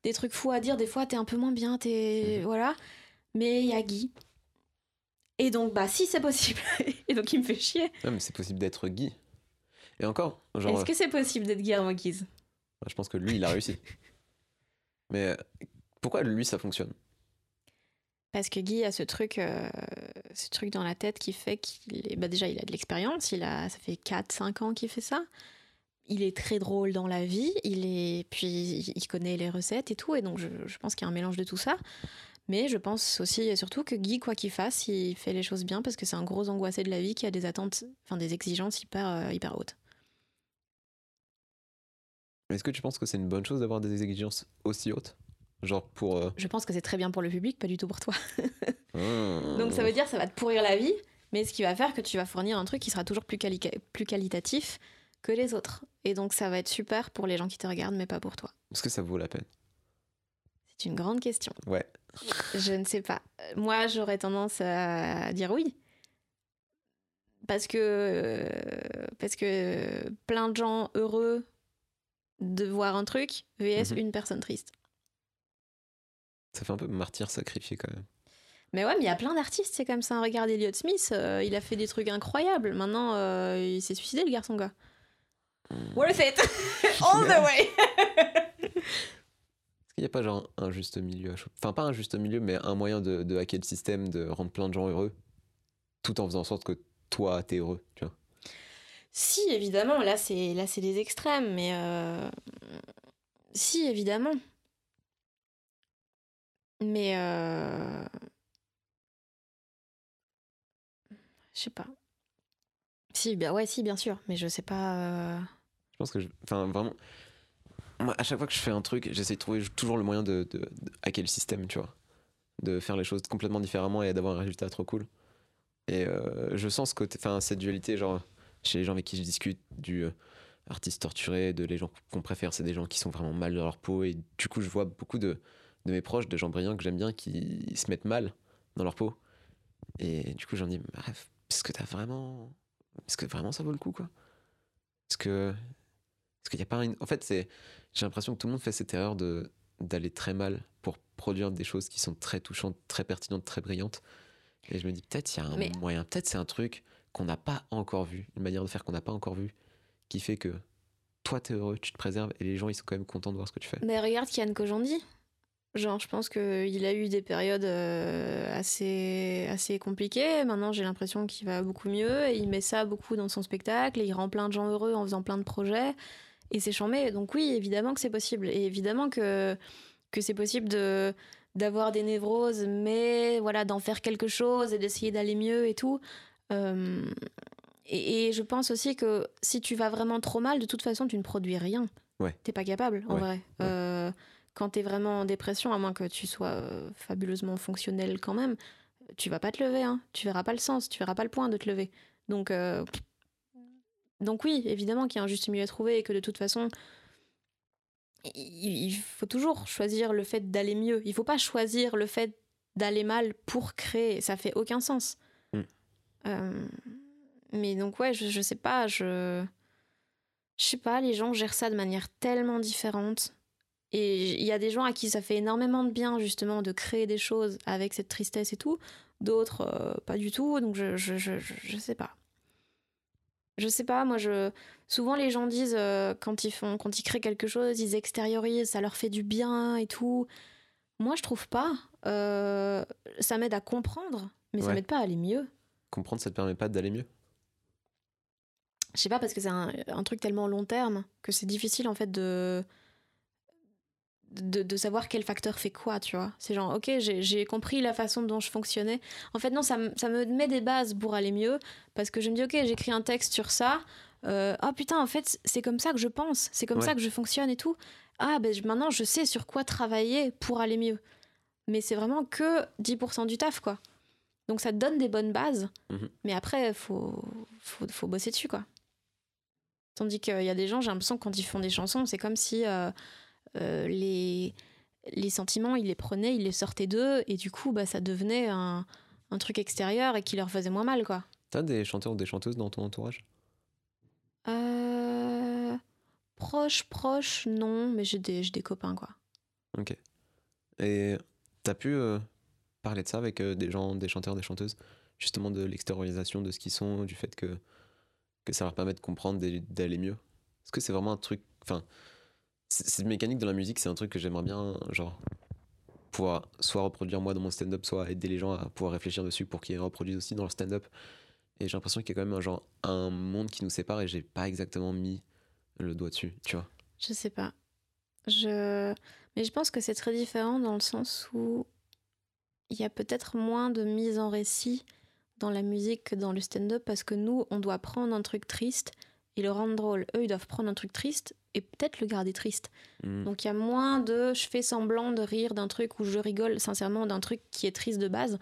des trucs fous à dire. Des fois t'es un peu moins bien, t'es mhm. voilà. Mais il y a Guy et donc, bah, si c'est possible. et donc, il me fait chier. Non, mais c'est possible d'être Guy. Et encore, genre. Est-ce que c'est possible d'être Guillermo Guise Je pense que lui, il a réussi. mais euh, pourquoi lui, ça fonctionne? Parce que Guy a ce truc, euh, ce truc dans la tête qui fait qu'il est. Bah, déjà, il a de l'expérience. Il a... Ça fait 4-5 ans qu'il fait ça. Il est très drôle dans la vie. Il est... Puis, il connaît les recettes et tout. Et donc, je, je pense qu'il y a un mélange de tout ça. Mais je pense aussi et surtout que Guy, quoi qu'il fasse, il fait les choses bien parce que c'est un gros angoissé de la vie qui a des attentes, enfin des exigences hyper, euh, hyper hautes. Est-ce que tu penses que c'est une bonne chose d'avoir des exigences aussi hautes? Genre pour. Euh, je pense que c'est très bien pour le public, pas du tout pour toi. Donc ça veut dire que ça va te pourrir la vie, mais ce qui va faire que tu vas fournir un truc qui sera toujours plus, plus qualitatif que les autres. Et donc ça va être super pour les gens qui te regardent, mais pas pour toi. Est-ce que ça vaut la peine? C'est une grande question. Ouais. Je ne sais pas. Moi, j'aurais tendance à dire oui. Parce que, parce que plein de gens heureux de voir un truc, vs mhm. une personne triste. Ça fait un peu martyr sacrifié quand même. Mais ouais, mais il y a plein d'artistes, c'est comme ça. Regarde Elliot Smith, euh, il a fait des trucs incroyables. Maintenant, euh, il s'est suicidé, le garçon, gars. Hmm. Worth it! All the way! Il n'y a pas genre un juste milieu Enfin, pas un juste milieu, mais un moyen de, hacker le système, de rendre plein de gens heureux, tout en faisant en sorte que toi, t'es heureux, tu vois? Si, évidemment, là, c'est là c'est des extrêmes, mais... Euh, si, évidemment. Mais... Euh... Je sais pas. Si, bien, ouais, si, bien sûr, mais je sais pas... Euh, je pense que... Enfin, vraiment à chaque fois que je fais un truc, j'essaie de trouver toujours le moyen de, hacker le système, tu vois. De faire les choses complètement différemment et d'avoir un résultat trop cool. Et euh, je sens ce côté, enfin, cette dualité, genre, chez les gens avec qui je discute, du euh, artiste torturé, de les gens qu'on préfère, c'est des gens qui sont vraiment mal dans leur peau. Et du coup, je vois beaucoup de, de mes proches, de gens brillants que j'aime bien, qui se mettent mal dans leur peau. Et du coup, j'en dis, bref, est-ce que t'as vraiment. Est-ce que vraiment ça vaut le coup, quoi Est-ce que. Est-ce qu'il n'y a pas une. En fait, c'est j'ai l'impression que tout le monde fait cette erreur de d'aller très mal pour produire des choses qui sont très touchantes, très pertinentes, très brillantes. Et je me dis peut-être il y a un moyen, peut-être c'est un truc qu'on n'a pas encore vu, une manière de faire qu'on n'a pas encore vu, qui fait que toi t'es heureux, tu te préserves et les gens ils sont quand même contents de voir ce que tu fais. Mais regarde Kian Kojandi. Genre, je pense qu'il a eu des périodes euh, assez, assez compliquées. Maintenant, j'ai l'impression qu'il va beaucoup mieux. Et il met ça beaucoup dans son spectacle. Et il rend plein de gens heureux en faisant plein de projets et c'est chambé. Donc oui, évidemment que c'est possible. Et évidemment que, que c'est possible de d'avoir des névroses, mais voilà, d'en faire quelque chose et d'essayer d'aller mieux et tout. Euh, et, je pense aussi que si tu vas vraiment trop mal, de toute façon, tu ne produis rien. Ouais. T'es pas capable, en vrai. Ouais. Euh, quand t'es vraiment en dépression, à moins que tu sois euh, fabuleusement fonctionnel quand même, tu vas pas te lever. Hein. Tu verras pas le sens, tu verras pas le point de te lever. Donc, euh, donc oui, évidemment qu'il y a un juste milieu à trouver et que de toute façon, il, faut toujours choisir le fait d'aller mieux. Il faut pas choisir le fait d'aller mal pour créer. Ça fait aucun sens. Mm. Euh, mais donc ouais, je, je sais pas, je... Je sais pas, les gens gèrent ça de manière tellement différente. Et il y a des gens à qui ça fait énormément de bien justement de créer des choses avec cette tristesse et tout. D'autres, euh, pas du tout. Donc je, je, je, je, je sais pas. Je sais pas, moi je. Souvent les gens disent euh, quand ils font, quand ils créent quelque chose, ils extériorisent, ça leur fait du bien et tout. Moi je trouve pas. Euh, ça m'aide à comprendre, mais ça Ouais. m'aide pas à aller mieux. Comprendre, ça te permet pas d'aller mieux? Je sais pas parce que c'est un, un truc tellement long terme que c'est difficile en fait de, de de savoir quel facteur fait quoi, tu vois. C'est genre ok j'ai compris la façon dont je fonctionnais. En fait non ça, me- ça me met des bases pour aller mieux parce que je me dis ok j'écris un texte sur ça. Euh, ah putain en fait c'est comme ça que je pense, c'est comme Ouais. ça que je fonctionne et tout. Ah ben maintenant je sais sur quoi travailler pour aller mieux. Mais c'est vraiment que 10% du taf quoi. Donc ça te donne des bonnes bases, Mhm. mais après faut, faut faut bosser dessus quoi. Tandis qu'il y a des gens, j'ai l'impression quand ils font des chansons, c'est comme si euh, les, les sentiments, ils les prenaient, ils les sortaient d'eux, et du coup, bah, ça devenait un, un truc extérieur et qui leur faisait moins mal, quoi. T'as des chanteurs ou des chanteuses dans ton entourage? Euh, proche, proche, non, mais j'ai des, j'ai des copains, quoi. Ok. Et t'as pu euh, parler de ça avec euh, des gens, des chanteurs, des chanteuses, justement de l'extériorisation de ce qu'ils sont, du fait que, que ça leur permet de comprendre, d'aller- mieux? Est-ce que c'est vraiment un truc. Enfin, cette mécanique de la musique, c'est un truc que j'aimerais bien, genre, pouvoir soit reproduire moi dans mon stand-up, soit aider les gens à pouvoir réfléchir dessus pour qu'ils reproduisent aussi dans leur stand-up. Et j'ai l'impression qu'il y a quand même un, genre, un monde qui nous sépare et j'ai pas exactement mis le doigt dessus, tu vois. Je sais pas. Je... Mais je pense que c'est très différent dans le sens où il y a peut-être moins de mise en récit dans la musique que dans le stand-up parce que nous, on doit prendre un truc triste et le rendre drôle. Eux, ils doivent prendre un truc triste et peut-être le garder triste. Hmm. Donc il y a moins de je fais semblant de rire d'un truc ou je rigole sincèrement d'un truc qui est triste de base.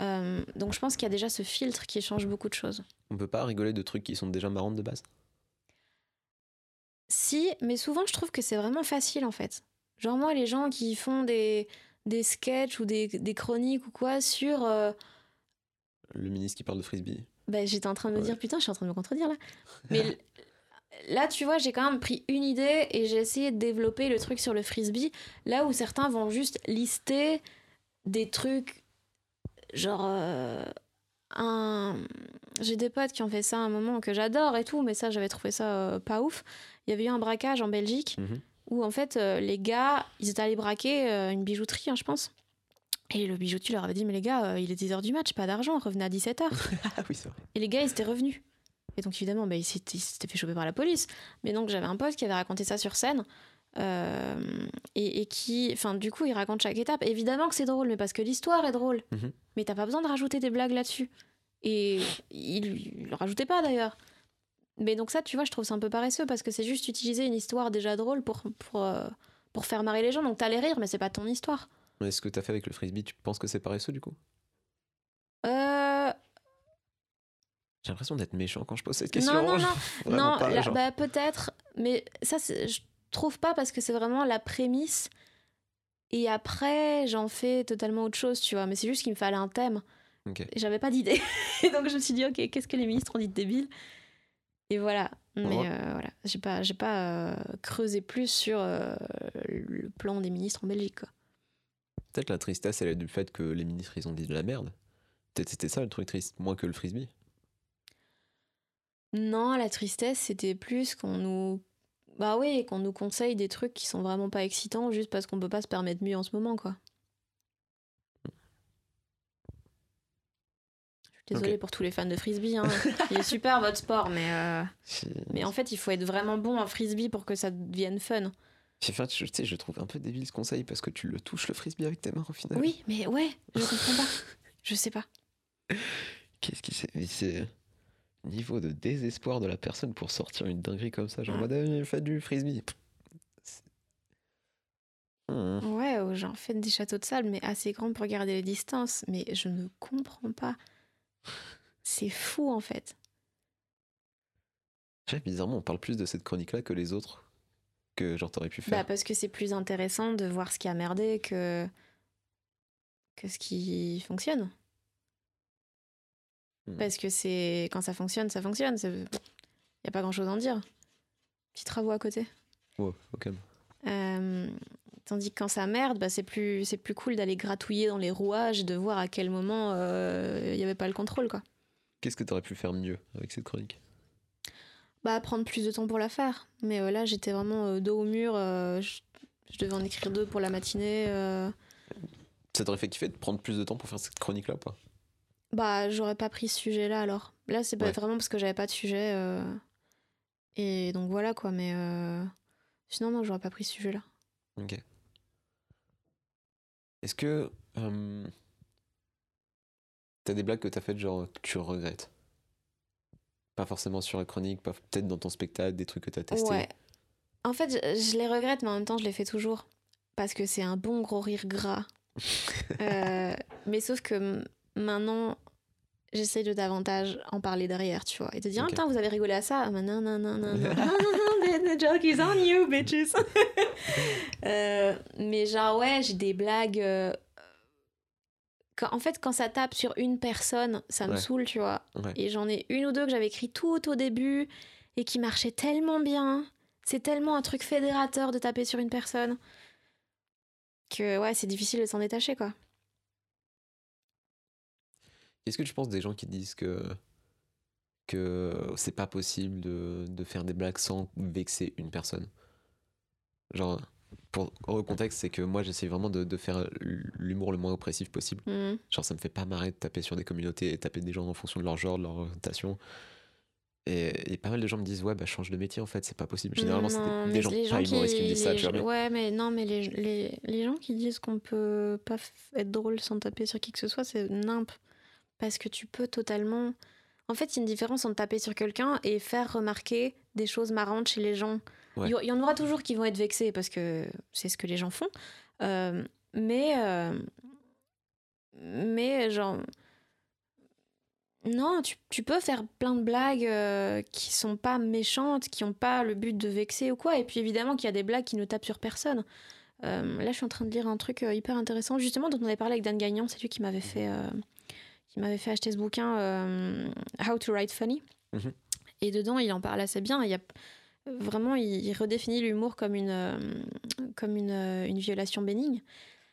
Euh, donc je pense qu'il y a déjà ce filtre qui change beaucoup de choses. On peut pas rigoler de trucs qui sont déjà marrantes de base? Si, mais souvent je trouve que c'est vraiment facile en fait. Genre moi, les gens qui font des, des sketchs ou des, des chroniques ou quoi sur... euh, Le ministre qui parle de frisbee. bah, J'étais en train de me Ouais. dire, putain, je suis en train de me contredire là. Mais là, tu vois, j'ai quand même pris une idée et j'ai essayé de développer le truc sur le frisbee. Là où certains vont juste lister des trucs genre... euh, un... J'ai des potes qui ont fait ça à un moment que j'adore et tout, mais ça, j'avais trouvé ça euh, pas ouf. Il y avait eu un braquage en Belgique Mhm. où en fait euh, les gars, ils étaient allés braquer une bijouterie, hein, je pense. Et le bijoutier leur avait dit, mais les gars, il est 10h du match, pas d'argent, revenez à 17h. Ah oui, c'est vrai. Et les gars, ils étaient revenus. Et donc, évidemment, bah, ils s'étaient fait choper par la police. Mais donc, j'avais un pote qui avait raconté ça sur scène. euh, et, et qui, enfin, du coup, il raconte chaque étape. Évidemment que c'est drôle, mais parce que l'histoire est drôle. Mhm. Mais t'as pas besoin de rajouter des blagues là-dessus. Et il, il le rajoutait pas d'ailleurs. Mais donc, ça, tu vois, je trouve ça un peu paresseux parce que c'est juste utiliser une histoire déjà drôle pour, pour, euh, pour faire marrer les gens. Donc, t'allais rire, mais c'est pas ton histoire. Mais ce que t'as fait avec le frisbee, tu penses que c'est paresseux du coup? Euh, J'ai l'impression d'être méchant quand je pose cette question. non, non, non. Non, pas, là, genre. bah, peut-être, mais ça, je trouve pas parce que c'est vraiment la prémisse. Et après, j'en fais totalement autre chose, tu vois. Mais c'est juste qu'il me fallait un thème. Ok. Et j'avais pas d'idée. et donc, je me suis dit, ok, qu'est-ce que les ministres ont dit de débile? Et voilà. Mais euh, voilà, j'ai pas, j'ai pas euh, creusé plus sur euh, le plan des ministres en Belgique, quoi. Peut-être la tristesse, elle est du fait que les ministres, ils ont dit de la merde. Peut-être c'était ça le truc triste, moins que le frisbee. Non, la tristesse, c'était plus qu'on nous. Bah oui, qu'on nous conseille des trucs qui sont vraiment pas excitants juste parce qu'on peut pas se permettre mieux en ce moment, quoi. Je suis désolée pour tous les fans de frisbee. Hein. Il est super votre sport, mais, euh, mais en fait, il faut être vraiment bon en frisbee pour que ça devienne fun. Enfin, je, tu sais, je trouve un peu débile ce conseil parce que tu le touches le frisbee avec tes mains au final. Oui, mais ouais, je comprends pas. Je sais pas. Qu'est-ce qui C'est niveau de désespoir de la personne pour sortir une dinguerie comme ça, genre madame, faites du frisbee. Hmm. Ouais, ou genre faites des châteaux de sable, mais assez grands pour garder les distances. Mais je ne comprends pas. C'est fou en fait. Je sais, bizarrement, on parle plus de cette chronique-là que les autres que genre t'aurais pu faire. Bah, parce que c'est plus intéressant de voir ce qui a merdé que, que ce qui fonctionne. Hmm. Parce que c'est quand ça fonctionne, ça fonctionne. Il n'y a pas grand chose à en dire. Petits travaux à côté. Wow, calme. Euh, tandis que quand ça merde, bah, c'est plus, c'est plus cool d'aller gratouiller dans les rouages et de voir à quel moment euh, il n'y avait pas le contrôle. quoi. Qu'est-ce que t'aurais pu faire mieux avec cette chronique? Bah, prendre plus de temps pour la faire. Mais euh, là, j'étais vraiment euh, dos au mur. euh, je, je devais en écrire deux pour la matinée. euh. Ça t'aurait fait kiffer de prendre plus de temps pour faire cette chronique-là ou pas? Bah, j'aurais pas pris ce sujet-là alors. Là, c'est pas Ouais. vraiment parce que j'avais pas de sujet. euh, Et donc voilà quoi. Mais euh, sinon, non, j'aurais pas pris ce sujet-là. Ok. Est-ce que euh, t'as des blagues que t'as faites genre que tu regrettes? Pas forcément sur la chronique, pas peut-être dans ton spectacle, des trucs que t'as testés. Ouais. En fait, je, je les regrette, mais en même temps, je les fais toujours. Parce que c'est un bon gros rire gras. Euh, mais sauf que m- maintenant, j'essaye de davantage en parler derrière, tu vois. Et te dire, ah, Ok. putain, vous avez rigolé à ça Ah, bah, non, non, non, non, non. the, the joke is on you, bitches. Euh, mais genre, ouais, j'ai des blagues. euh, quand- en fait, quand ça tape sur une personne, ça me Ouais. saoule, tu vois. Ouais. Et j'en ai une ou deux que j'avais écrit tout au début et qui marchaient tellement bien. C'est tellement un truc fédérateur de taper sur une personne que ouais, c'est difficile de s'en détacher quoi. Qu'est-ce que tu penses des gens qui disent que que c'est pas possible de, de faire des blagues sans vexer une personne? Genre, pour au contexte, c'est que moi j'essaie vraiment de, de faire l'humour le moins oppressif possible. Mhm. Genre, ça me fait pas marrer de taper sur des communautés et taper des gens en fonction de leur genre, de leur orientation. Et, et pas mal de gens me disent, ouais, bah change de métier en fait, c'est pas possible. Généralement, c'est des, gens pas humoristes qui me disent ça, tu vois. Ouais, mais non, mais les, les, les gens qui disent qu'on peut pas être drôle sans taper sur qui que ce soit, c'est nimp. Parce que tu peux totalement. En fait, il y a une différence entre taper sur quelqu'un et faire remarquer des choses marrantes chez les gens. Ouais. Il y- en aura toujours qui vont être vexés parce que c'est ce que les gens font. Euh, mais. euh, mais, genre. Non, tu, tu peux faire plein de blagues euh, qui sont pas méchantes, qui ont pas le but de vexer ou quoi. Et puis évidemment qu'il y a des blagues qui ne tapent sur personne. Euh, là, je suis en train de lire un truc hyper intéressant, justement, dont on avait parlé avec Dan Gagnon. C'est lui qui m'avait fait, euh, qui m'avait fait acheter ce bouquin, euh, How to Write Funny. Mhm. Et dedans, il en parle assez bien. Il y a vraiment, il, redéfinit l'humour comme une, euh, comme une, euh, une violation bénigne.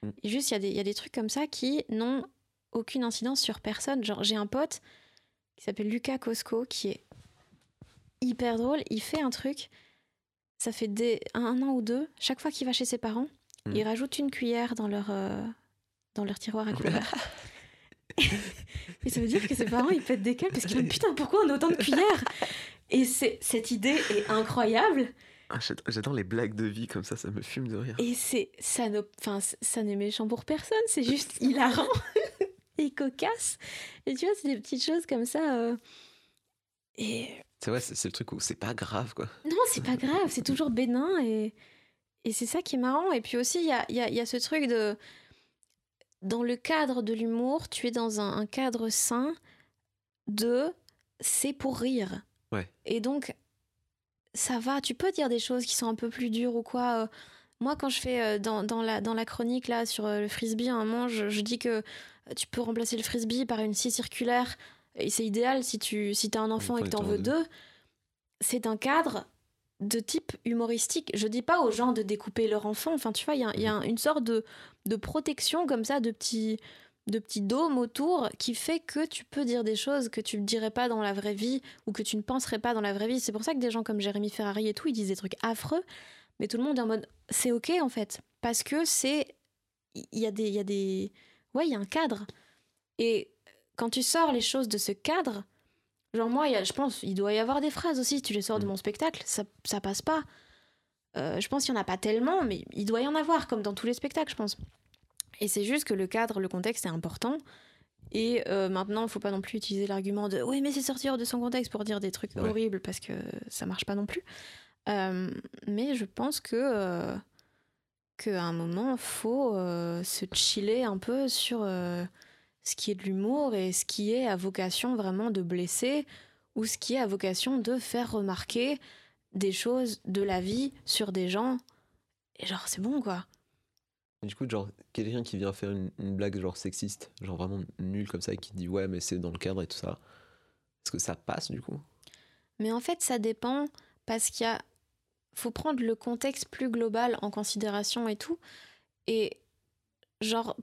Mhm. Et juste, il y, a des, il y a des trucs comme ça qui n'ont aucune incidence sur personne. Genre, j'ai un pote qui s'appelle Lucas Cosco, qui est hyper drôle. Il fait un truc, ça fait des, un an ou deux, chaque fois qu'il va chez ses parents, Mhm. il rajoute une cuillère dans leur, euh, dans leur tiroir à couleur. Et ça veut dire que ses parents, ils pètent des câbles parce qu'ils disent Putain, pourquoi on a autant de cuillères? Et c'est, cette idée est incroyable. Ah, j'ad- J'adore les blagues de vie comme ça, ça me fume de rire. Et c'est ça enfin, ça n'est méchant pour personne, c'est juste hilarant et cocasse. Et tu vois, c'est des petites choses comme ça. euh, Et C'est vrai, c'est le truc où c'est pas grave quoi. non, c'est pas grave, c'est toujours bénin et, et c'est ça qui est marrant. Et puis aussi, il y a, y a- y a ce truc de. Dans le cadre de l'humour, tu es dans un, un cadre sain de c'est pour rire. Ouais. Et donc, ça va, tu peux dire des choses qui sont un peu plus dures ou quoi. euh, Moi, quand je fais euh, dans, dans la, dans la chronique là sur euh, le frisbee, à un moment, je, je dis que tu peux remplacer le frisbee par une scie circulaire. Et c'est idéal si tu si as un enfant et que tu en veux deux. C'est un cadre de type humoristique. Je dis pas aux gens de découper leur enfant. Enfin, tu vois, il y a, y a une sorte de, de protection comme ça, de petits, de petits dômes autour qui fait que tu peux dire des choses que tu ne dirais pas dans la vraie vie ou que tu ne penserais pas dans la vraie vie. C'est pour ça que des gens comme Jérémy Ferrari et tout, ils disent des trucs affreux, mais tout le monde est en mode c'est ok en fait. Parce que c'est. Il y a des. Il y a des... Ouais, il y a un cadre. Et quand tu sors les choses de ce cadre, genre moi, il y a- je pense, il doit y avoir des phrases aussi, si tu les sors de Mhm. mon spectacle, ça, ça passe pas. Euh, je pense qu'il y en a pas tellement, mais il doit y en avoir, comme dans tous les spectacles, je pense. Et c'est juste que le cadre, le contexte est important. Et euh, maintenant, il faut pas non plus utiliser l'argument de oui, mais c'est sorti hors de son contexte pour dire des trucs Ouais. horribles parce que ça marche pas non plus. Euh, mais je pense que euh, qu'à un moment, faut se chiller un peu sur ce qui est de l'humour et ce qui est à vocation vraiment de blesser ou ce qui a vocation de faire remarquer des choses de la vie sur des gens. Et genre, c'est bon, quoi. Du coup, genre, quelqu'un qui vient faire une, une blague genre sexiste, genre vraiment nulle comme ça, et qui dit ouais, mais c'est dans le cadre et tout ça, est-ce que ça passe du coup? Mais en fait, ça dépend parce qu'il y a. faut prendre le contexte plus global en considération et tout. Et genre.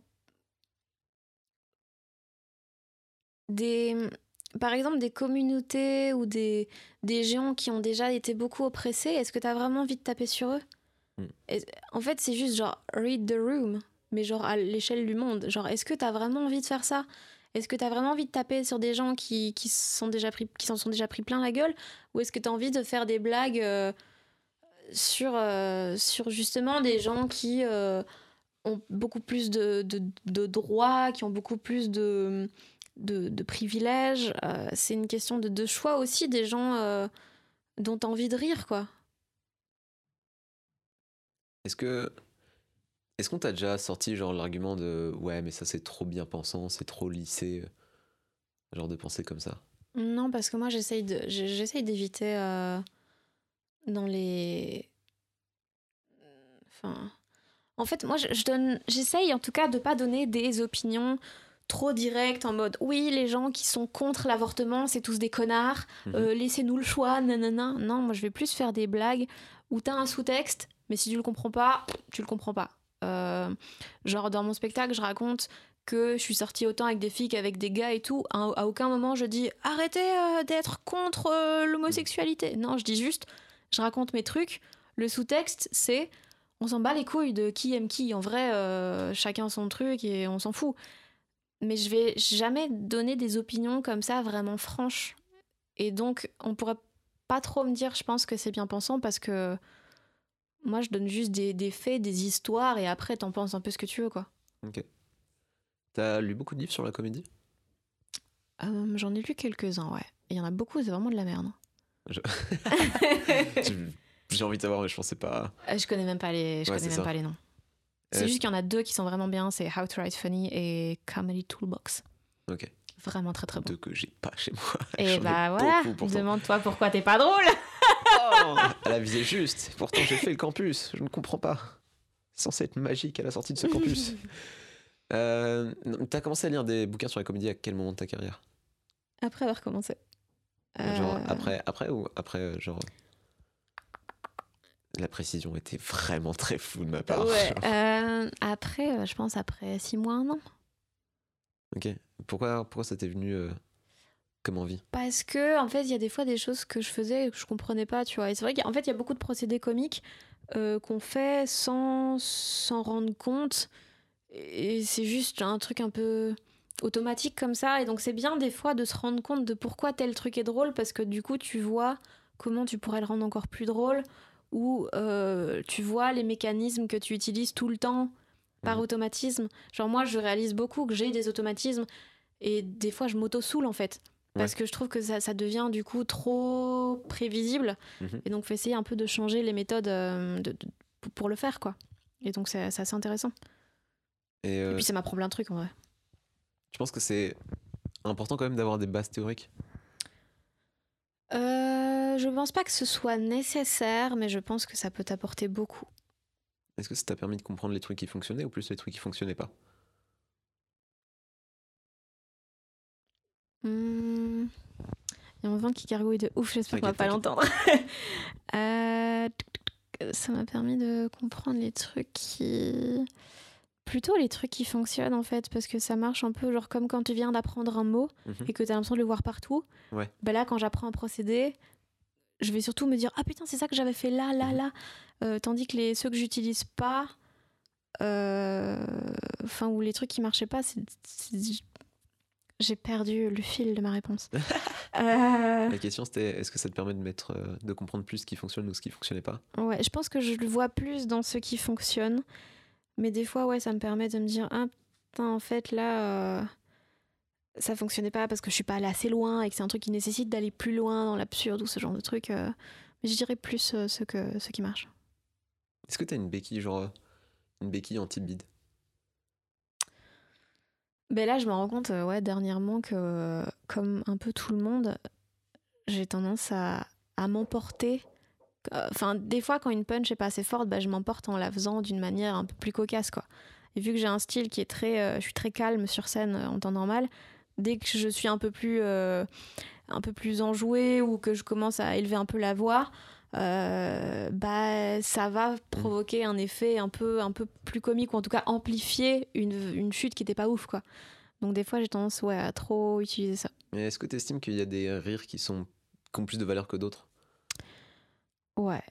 Des. Par exemple, des communautés ou des, des géants qui ont déjà été beaucoup oppressés, est-ce que t'as vraiment envie de taper sur eux? Mm. Et- En fait, c'est juste genre read the room, mais genre à l'échelle du monde. Genre, est-ce que t'as vraiment envie de faire ça? Est-ce que t'as vraiment envie de taper sur des gens qui, qui sont déjà pris, qui s'en sont déjà pris plein la gueule? Ou est-ce que t'as envie de faire des blagues euh, sur, euh, sur justement des gens qui euh, ont beaucoup plus de, de, de droits, qui ont beaucoup plus de, de, de privilèges Euh, C'est une question de, de choix aussi des gens euh, dont t'as envie de rire, quoi. Est-ce que. Est-ce qu'on t'a déjà sorti genre l'argument de ouais, mais ça c'est trop bien pensant, c'est trop lissé, euh, genre de penser comme ça? Non, parce que moi, j'essaye de, j'essaye d'éviter euh, dans les. Enfin. En fait, moi, je, je donne, j'essaye en tout cas de pas donner des opinions trop directes en mode oui, les gens qui sont contre l'avortement, c'est tous des connards, Mhm. euh, laissez-nous le choix, nanana. Non, moi, je vais plus faire des blagues où t'as un sous-texte, mais si tu le comprends pas, tu le comprends pas. Euh, genre, dans mon spectacle, je raconte que je suis sortie autant avec des filles qu'avec des gars et tout. À, à aucun moment je dis arrêtez euh, d'être contre l'homosexualité. Non, je dis juste, je raconte mes trucs. Le sous-texte, c'est on s'en bat les couilles de qui aime qui. En vrai, euh, chacun son truc et on s'en fout. Mais je vais jamais donner des opinions comme ça vraiment franches. Et donc, on pourrait pas trop me dire, je pense que c'est bien pensant parce que moi, je donne juste des, des faits, des histoires et après, t'en penses un peu ce que tu veux, quoi. Ok. T'as lu beaucoup de livres sur la comédie? Euh, J'en ai lu quelques-uns, ouais. Il y en a beaucoup, c'est vraiment de la merde. Je- J'ai envie de savoir, mais je pensais pas. Euh, je connais même pas les, je Ouais, connais même ça. pas les noms. C'est Euh, juste qu'il y en a deux qui sont vraiment bien, c'est How to Write Funny et Comedy Toolbox. Ok. Vraiment très très bon. Deux que j'ai pas chez moi. Et ai bah voilà, demande-toi pourquoi t'es pas drôle? Oh, elle a visé juste. Pourtant, j'ai fait le campus. Je ne comprends pas. C'est censé être magique à la sortie de ce campus. euh, T'as commencé à lire des bouquins sur la comédie à quel moment de ta carrière? Après avoir commencé. Genre Euh, après, après ou après euh, genre la précision était vraiment très floue de ma part. Ouais, euh, après, euh, je pense après six mois, un an. Ok. Pourquoi pourquoi ça t'est venu euh, comme envie? Parce que, en fait, il y a des fois des choses que je faisais et que je comprenais pas, tu vois. Et c'est vrai qu'en fait, il y a beaucoup de procédés comiques euh, qu'on fait sans s'en rendre compte. Et c'est juste un truc un peu automatique comme ça. Et donc, c'est bien des fois de se rendre compte de pourquoi tel truc est drôle, parce que du coup, tu vois comment tu pourrais le rendre encore plus drôle, ou euh, tu vois les mécanismes que tu utilises tout le temps par Mhm. automatisme. Genre, moi, je réalise beaucoup que j'ai des automatismes. Et des fois, je m'auto-soule, en fait. Parce que je trouve que ça, ça devient du coup trop prévisible. Mhm. Et donc, faut essayer un peu de changer les méthodes euh, de- de- pour- le faire, quoi. Et donc, c'est assez intéressant. Et Et euh, puis, ça m'apprend plein de trucs, en vrai. je pense que c'est important quand même d'avoir des bases théoriques. Euh, je pense pas que ce soit nécessaire, mais je pense que ça peut t'apporter beaucoup. Est-ce que ça t'a permis de comprendre les trucs qui fonctionnaient ou plus les trucs qui fonctionnaient pas? Hmm. Il y a mon vent qui gargouille de ouf, j'espère qu'on va pas l'entendre. Euh, Ça m'a permis de comprendre les trucs qui. Plutôt les trucs qui fonctionnent en fait, parce que ça marche un peu genre comme quand tu viens d'apprendre un mot Mhm. et que tu as l'impression de le voir partout. Ouais. Ben là, quand j'apprends un procédé, je vais surtout me dire Ah putain, c'est ça que j'avais fait là, là, Mhm. là. Euh, tandis que les, ceux que j'utilise pas, euh, enfin, ou les trucs qui marchaient pas, J'ai perdu le fil de ma réponse. Euh, La question c'était est-ce que ça te permet de mettre de comprendre plus ce qui fonctionne ou ce qui fonctionnait pas? Ouais, je pense que je le vois plus dans ce qui fonctionne. Mais des fois, ouais, ça me permet de me dire, ah putain, en fait, là, euh, ça fonctionnait pas parce que je suis pas allée assez loin et que c'est un truc qui nécessite d'aller plus loin dans l'absurde ou ce genre de truc. euh. Mais je dirais plus euh, ce, que, ce qui marche. Est-ce que t'as une béquille genre euh, une béquille anti-bide Ben là, je me rends compte, ouais, dernièrement que, comme un peu tout le monde, j'ai tendance à, à m'emporter. Euh, Enfin, des fois, quand une punch est pas assez forte, bah, je m'emporte en la faisant d'une manière un peu plus cocasse, quoi. Et vu que j'ai un style qui est très, euh, je suis très calme sur scène euh, en temps normal, dès que je suis un peu plus, un peu plus enjouée ou que je commence à élever un peu la voix, bah ça va provoquer un effet un peu, un peu plus comique ou en tout cas amplifier une, chute qui était pas ouf, quoi. Donc des fois, j'ai tendance ouais, à trop utiliser ça. Est-ce que tu estimes qu'il y a des rires qui, sont, qui ont plus de valeur que d'autres? Ouais.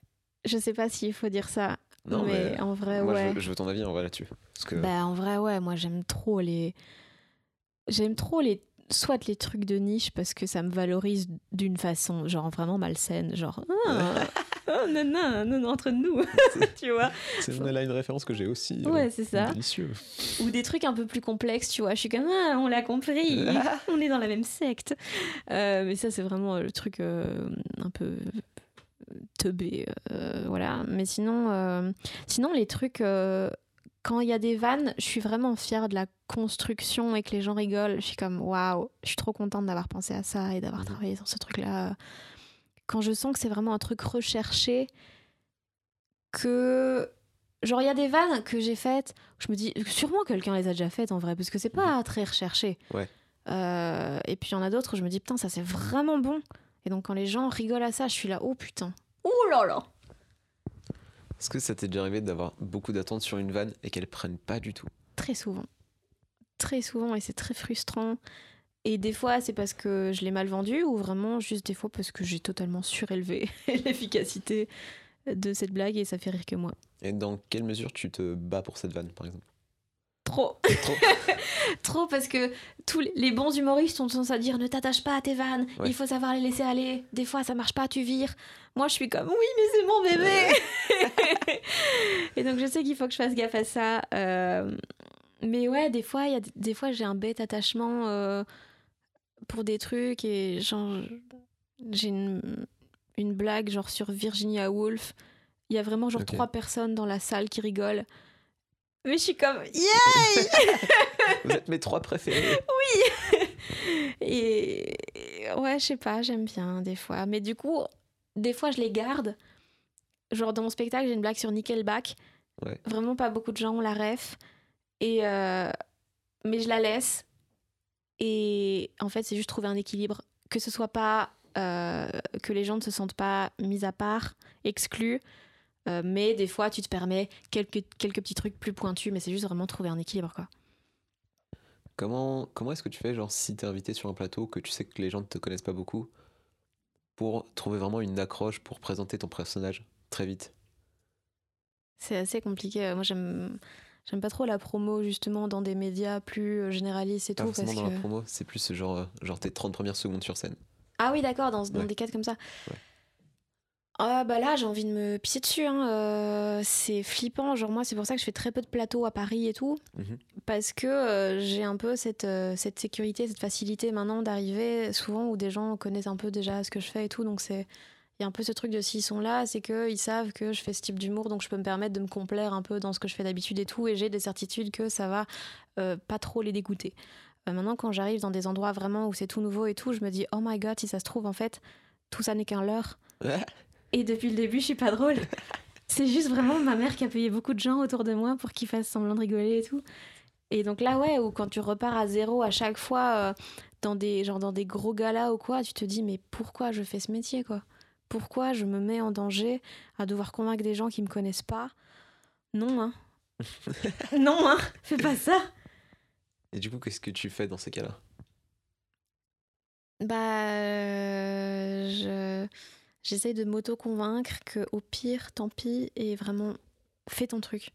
Je sais pas s'il faut dire ça. Non, mais, mais en vrai, Moi, ouais. je, veux, je veux ton avis en vrai là-dessus. Que Bah, en vrai, ouais, moi j'aime trop les. J'aime trop les. Soit les trucs de niche parce que ça me valorise d'une façon, genre vraiment malsaine, genre. Ah, oh, non, non, non, non, entre nous, tu vois. c'est là une référence que j'ai aussi. euh, Ouais, c'est ça. Délicieux. Ou des trucs un peu plus complexes, tu vois. Je suis comme, ah, on l'a compris, on est dans la même secte. Euh, mais ça, c'est vraiment le truc euh, un peu teubé, euh, voilà. Mais sinon, euh, sinon les trucs, euh, quand il y a des vannes, je suis vraiment fière de la construction et que les gens rigolent. Je suis comme, waouh, je suis trop contente d'avoir pensé à ça et d'avoir Mhm. travaillé sur ce truc-là. Quand je sens que c'est vraiment un truc recherché, que Genre, il y a des vannes que j'ai faites, je me dis, sûrement quelqu'un les a déjà faites en vrai, parce que c'est pas très recherché. Ouais. Euh, et puis il y en a d'autres, je me dis, putain, ça c'est vraiment bon. Et donc, quand les gens rigolent à ça, je suis là, oh putain. Oh là là Est-ce que ça t'est déjà arrivé d'avoir beaucoup d'attentes sur une vanne et qu'elle prenne pas du tout? Très souvent. Très souvent, et c'est très frustrant. Et des fois, c'est parce que je l'ai mal vendu, ou vraiment juste des fois parce que j'ai totalement surélevé l'efficacité de cette blague et ça fait rire que moi. Et dans quelle mesure tu te bats pour cette vanne, par exemple? Trop. Trop Trop parce que tous les- bons humoristes ont tendance à dire ne t'attache pas à tes vannes, Ouais. il faut savoir les laisser aller. Des fois ça marche pas, tu vires. Moi je suis comme oui mais c'est mon bébé. Et donc je sais qu'il faut que je fasse gaffe à ça. Euh, mais ouais des fois il y a des fois j'ai un bête attachement euh, pour des trucs et genre j'ai une, une blague genre sur Virginia Woolf. Il y a vraiment genre trois personnes dans la salle qui rigolent. Mais je suis comme yeah Vous êtes mes trois préférés et et ouais, je sais pas, j'aime bien des fois. Mais du coup, des fois, je les garde. Genre, dans mon spectacle, j'ai une blague sur Nickelback. Ouais. Vraiment, pas beaucoup de gens ont la ref. Et euh, Mais je la laisse. Et en fait, c'est juste trouver un équilibre. Que ce soit pas. euh, que les gens ne se sentent pas mis à part, exclus. Euh, mais des fois, tu te permets quelques, quelques petits trucs plus pointus. Mais c'est juste vraiment trouver un équilibre, quoi. Comment, comment est-ce que tu fais, genre, si t'es invité sur un plateau, que tu sais que les gens ne te connaissent pas beaucoup, pour trouver vraiment une accroche pour présenter ton personnage très vite? C'est assez compliqué. Moi, j'aime j'aime pas trop la promo justement dans des médias plus euh, généralistes et Pas tout parce forcément dans que la promo, c'est plus genre, euh, genre tes 30 premières secondes sur scène. ah oui d'accord dans, dans Ouais. des cas comme ça. Ouais. Ah bah là j'ai envie de me pisser dessus. hein. Euh, c'est flippant. Genre moi c'est pour ça que je fais très peu de plateaux à Paris et tout Mhm. parce que euh, j'ai un peu cette euh, cette sécurité, cette facilité maintenant d'arriver souvent où des gens connaissent un peu déjà ce que je fais et tout donc c'est il y a un peu ce truc de s'ils sont là, c'est qu'ils savent que je fais ce type d'humour, donc je peux me permettre de me complaire un peu dans ce que je fais d'habitude et tout, et j'ai des certitudes que ça va pas trop les dégoûter. Maintenant, quand j'arrive dans des endroits vraiment où c'est tout nouveau et tout, je me dis, oh my god, si ça se trouve, en fait, tout ça n'est qu'un leurre. Et depuis le début, je suis pas drôle. c'est juste vraiment ma mère qui a payé beaucoup de gens autour de moi pour qu'ils fassent semblant de rigoler et tout. Et donc là, ouais, ou quand tu repars à zéro à chaque fois euh, dans des genre dans des gros galas ou quoi, tu te dis mais pourquoi je fais ce métier quoi? Pourquoi je me mets en danger à devoir convaincre des gens qui me connaissent pas? Non hein. non hein, fais pas ça. Et du coup, qu'est-ce que tu fais dans ces cas-là? Bah euh, je j'essaye de m'auto-convaincre que au pire, tant pis et vraiment fais ton truc.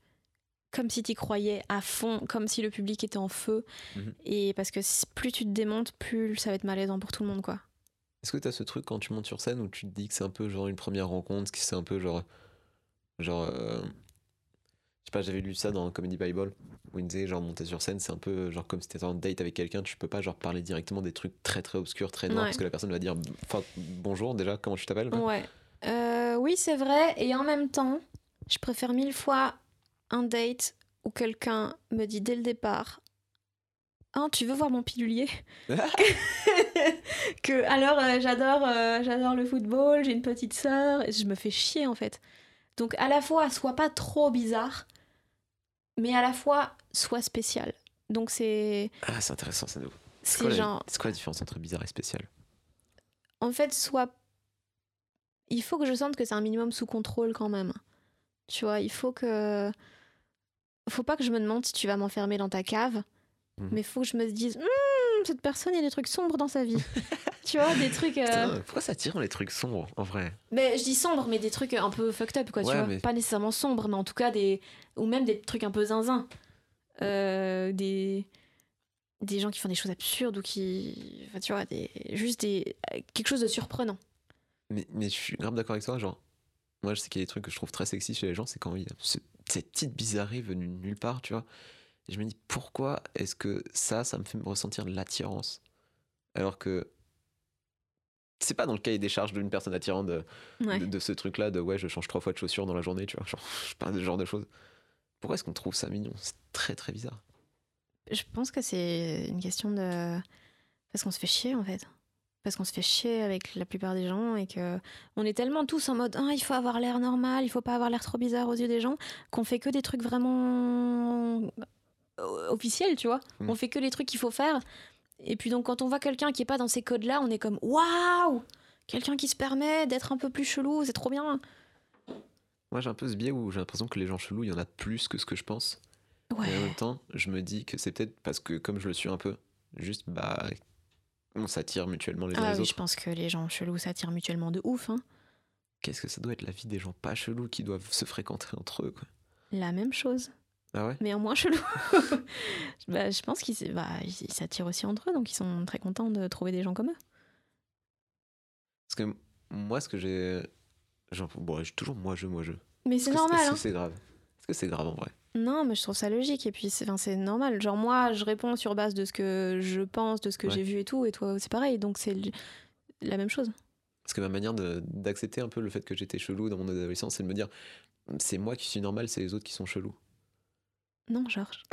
Comme si t'y croyais à fond, comme si le public était en feu. Mhm. Et parce que plus tu te démontes, plus ça va être malaisant pour tout le monde, quoi. Est-ce que t'as ce truc quand tu montes sur scène où tu te dis que c'est un peu genre une première rencontre, que c'est un peu genre. Genre. euh, sais pas, j'avais lu ça dans Comedy Bible, où il disait genre monter sur scène, c'est un peu genre comme si t'étais en date avec quelqu'un, tu peux pas genre parler directement des trucs très très obscurs, très noirs, Ouais. parce que la personne va dire bonjour déjà, comment tu t'appelles? Ouais. Euh, oui, c'est vrai. Et en même temps, je préfère mille fois un date où quelqu'un me dit dès le départ Hein, tu veux voir mon pilulier? Que alors euh, j'adore euh, j'adore le football, j'ai une petite sœur, je me fais chier en fait. Donc à la fois sois pas trop bizarre, mais à la fois sois spécial. Donc c'est Ah, c'est intéressant, ça nous. C'est c'est quoi, la... genre c'est quoi la différence entre bizarre et spécial? En fait soit il faut que je sente que c'est un minimum sous contrôle quand même. Tu vois, il faut que faut pas que je me demande si tu vas m'enfermer dans ta cave, Mhm. mais faut que je me dise Cette personne il y a des trucs sombres dans sa vie. tu vois, des trucs euh, Putain, Pourquoi ça tire les trucs sombres, en vrai? Mais je dis sombre, mais des trucs un peu fucked up, quoi, tu vois. mais- Pas nécessairement sombre, mais en tout cas des. Ou même des trucs un peu zinzin. Euh, des. Des gens qui font des choses absurdes ou qui. Enfin, tu vois, des... juste des. quelque chose de surprenant. mais, mais je suis grave d'accord avec toi, genre. Moi, je sais qu'il y a des trucs que je trouve très sexy chez les gens, c'est quand il y a ce- cette petite bizarrerie venue de nulle part, tu vois. Et je me dis, pourquoi est-ce que ça, ça me fait me ressentir de l'attirance? Alors que. C'est pas dans le cahier des charges d'une personne attirante de, Ouais. de, de ce truc-là, de ouais, je change trois fois de chaussures dans la journée, tu vois. Genre, je sais pas, ce genre de choses. Pourquoi est-ce qu'on trouve ça mignon? C'est très très bizarre. Je pense que c'est une question de. Parce qu'on se fait chier, en fait. Parce qu'on se fait chier avec la plupart des gens et que on est tellement tous en mode ah, il faut avoir l'air normal, il faut pas avoir l'air trop bizarre aux yeux des gens, qu'on fait que des trucs vraiment euh, officiels, tu vois. Mm. On fait que les trucs qu'il faut faire. Et puis donc quand on voit quelqu'un qui est pas dans ces codes-là, on est comme waouh Quelqu'un qui se permet d'être un peu plus chelou, c'est trop bien. Moi, j'ai un peu ce biais où j'ai l'impression que les gens chelous, il y en a plus que ce que je pense. Et en Ouais. même temps, je me dis que c'est peut-être parce que, comme je le suis un peu, juste, bah, on s'attire mutuellement les uns Ah les oui, je autres. pense que les gens chelous s'attirent mutuellement de ouf. Hein. Qu'est-ce que ça doit être la vie des gens pas chelous qui doivent se fréquenter entre eux, quoi. La même chose. Ah ouais? Mais en moins chelou. bah, je pense qu'ils bah, s'attirent aussi entre eux, donc ils sont très contents de trouver des gens comme eux. Parce que moi, ce que j'ai. Bon, j'ai toujours moi, je, moi, je. Mais c'est normal. Est-ce hein. que c'est grave Est-ce que c'est grave en vrai Non, mais je trouve ça logique. Et puis, c'est enfin, normal. Genre, moi, je réponds sur base de ce que je pense, de ce que Ouais. j'ai vu et tout. Et toi, c'est pareil. Donc, c'est la même chose. Parce que ma manière d'accepter un peu le fait que j'étais chelou dans mon adolescence, c'est de me dire c'est moi qui suis normal, c'est les autres qui sont chelous. Non, Georges.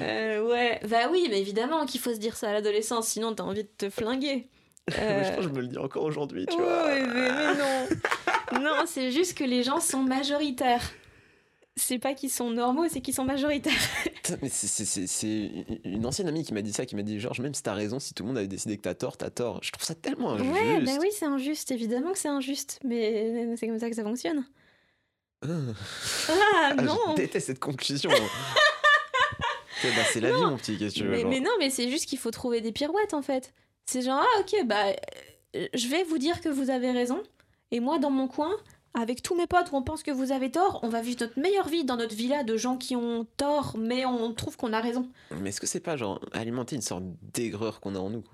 Euh, ouais, bah oui, mais évidemment qu'il faut se dire ça à l'adolescence, sinon t'as envie de te flinguer. Mais je Euh, pense que je me le dis encore aujourd'hui, tu Ouais, vois. mais, mais non. non, c'est juste que les gens sont majoritaires. C'est pas qu'ils sont normaux, c'est qu'ils sont majoritaires. C'est- une ancienne amie qui m'a dit ça, qui m'a dit Georges, même si t'as raison, si tout le monde avait décidé que t'as tort, t'as tort. Je trouve ça tellement injuste. Ouais, bah oui, c'est injuste, évidemment que c'est injuste, mais c'est comme ça que ça fonctionne. Ah. Ah Ah, non Je déteste cette conclusion. Bah, c'est la vie, mon petit, qu'est-ce que tu veux. mais, mais non, mais c'est juste qu'il faut trouver des pirouettes en fait. C'est genre, ah ok, bah euh, je vais vous dire que vous avez raison, et moi dans mon coin, avec tous mes potes où on pense que vous avez tort, on va vivre notre meilleure vie dans notre villa de gens qui ont tort, mais on trouve qu'on a raison. Mais est-ce que c'est pas genre alimenter une sorte d'aigreur qu'on a en nous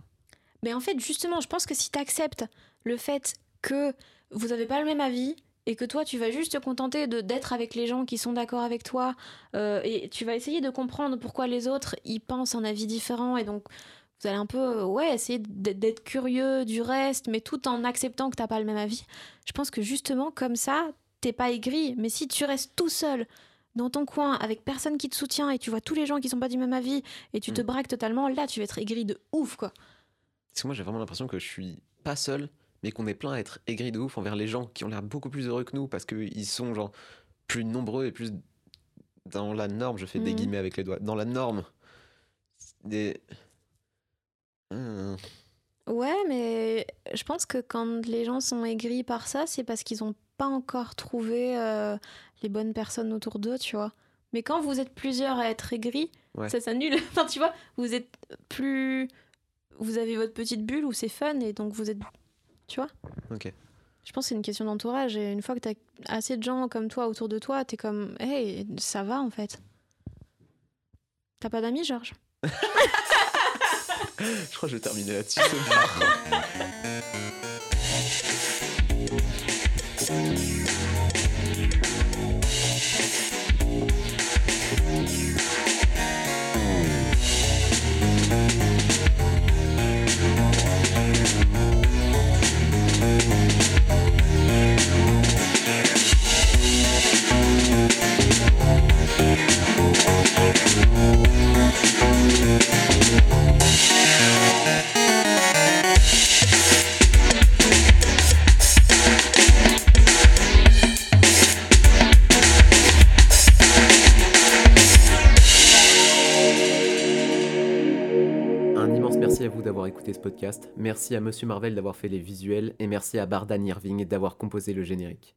Mais en fait, justement, je pense que si tu acceptes le fait que vous n'avez pas le même avis et que toi, tu vas juste te contenter de d'être avec les gens qui sont d'accord avec toi euh, et tu vas essayer de comprendre pourquoi les autres ils pensent un avis différent et donc vous allez un peu euh, ouais essayer d'être curieux du reste mais tout en acceptant que t'as pas le même avis. Je pense que justement comme ça, t'es pas aigri. Mais si tu restes tout seul dans ton coin avec personne qui te soutient et tu vois tous les gens qui sont pas du même avis et tu te Mm. braques totalement, là tu vas être aigri de ouf quoi. Parce que moi, j'ai vraiment l'impression que je suis pas seul, mais qu'on est plein à être aigri de ouf envers les gens qui ont l'air beaucoup plus heureux que nous parce qu'ils sont genre plus nombreux et plus dans la norme. Je fais des Mhm. guillemets avec les doigts. Dans la norme. Des. Hum. Ouais, mais je pense que quand les gens sont aigris par ça, c'est parce qu'ils n'ont pas encore trouvé euh, les bonnes personnes autour d'eux, tu vois. Mais quand vous êtes plusieurs à être aigris, Ouais. ça s'annule. Enfin, tu vois, vous êtes plus. Vous avez votre petite bulle où c'est fun et donc vous êtes. Tu vois Ok. Je pense que c'est une question d'entourage et une fois que t'as assez de gens comme toi autour de toi, t'es comme, hey, ça va en fait. T'as pas d'amis, Georges? Je crois que je vais terminer là-dessus. ce podcast, merci à Monsieur Marvel d'avoir fait les visuels et merci à Bardan Irving d'avoir composé le générique.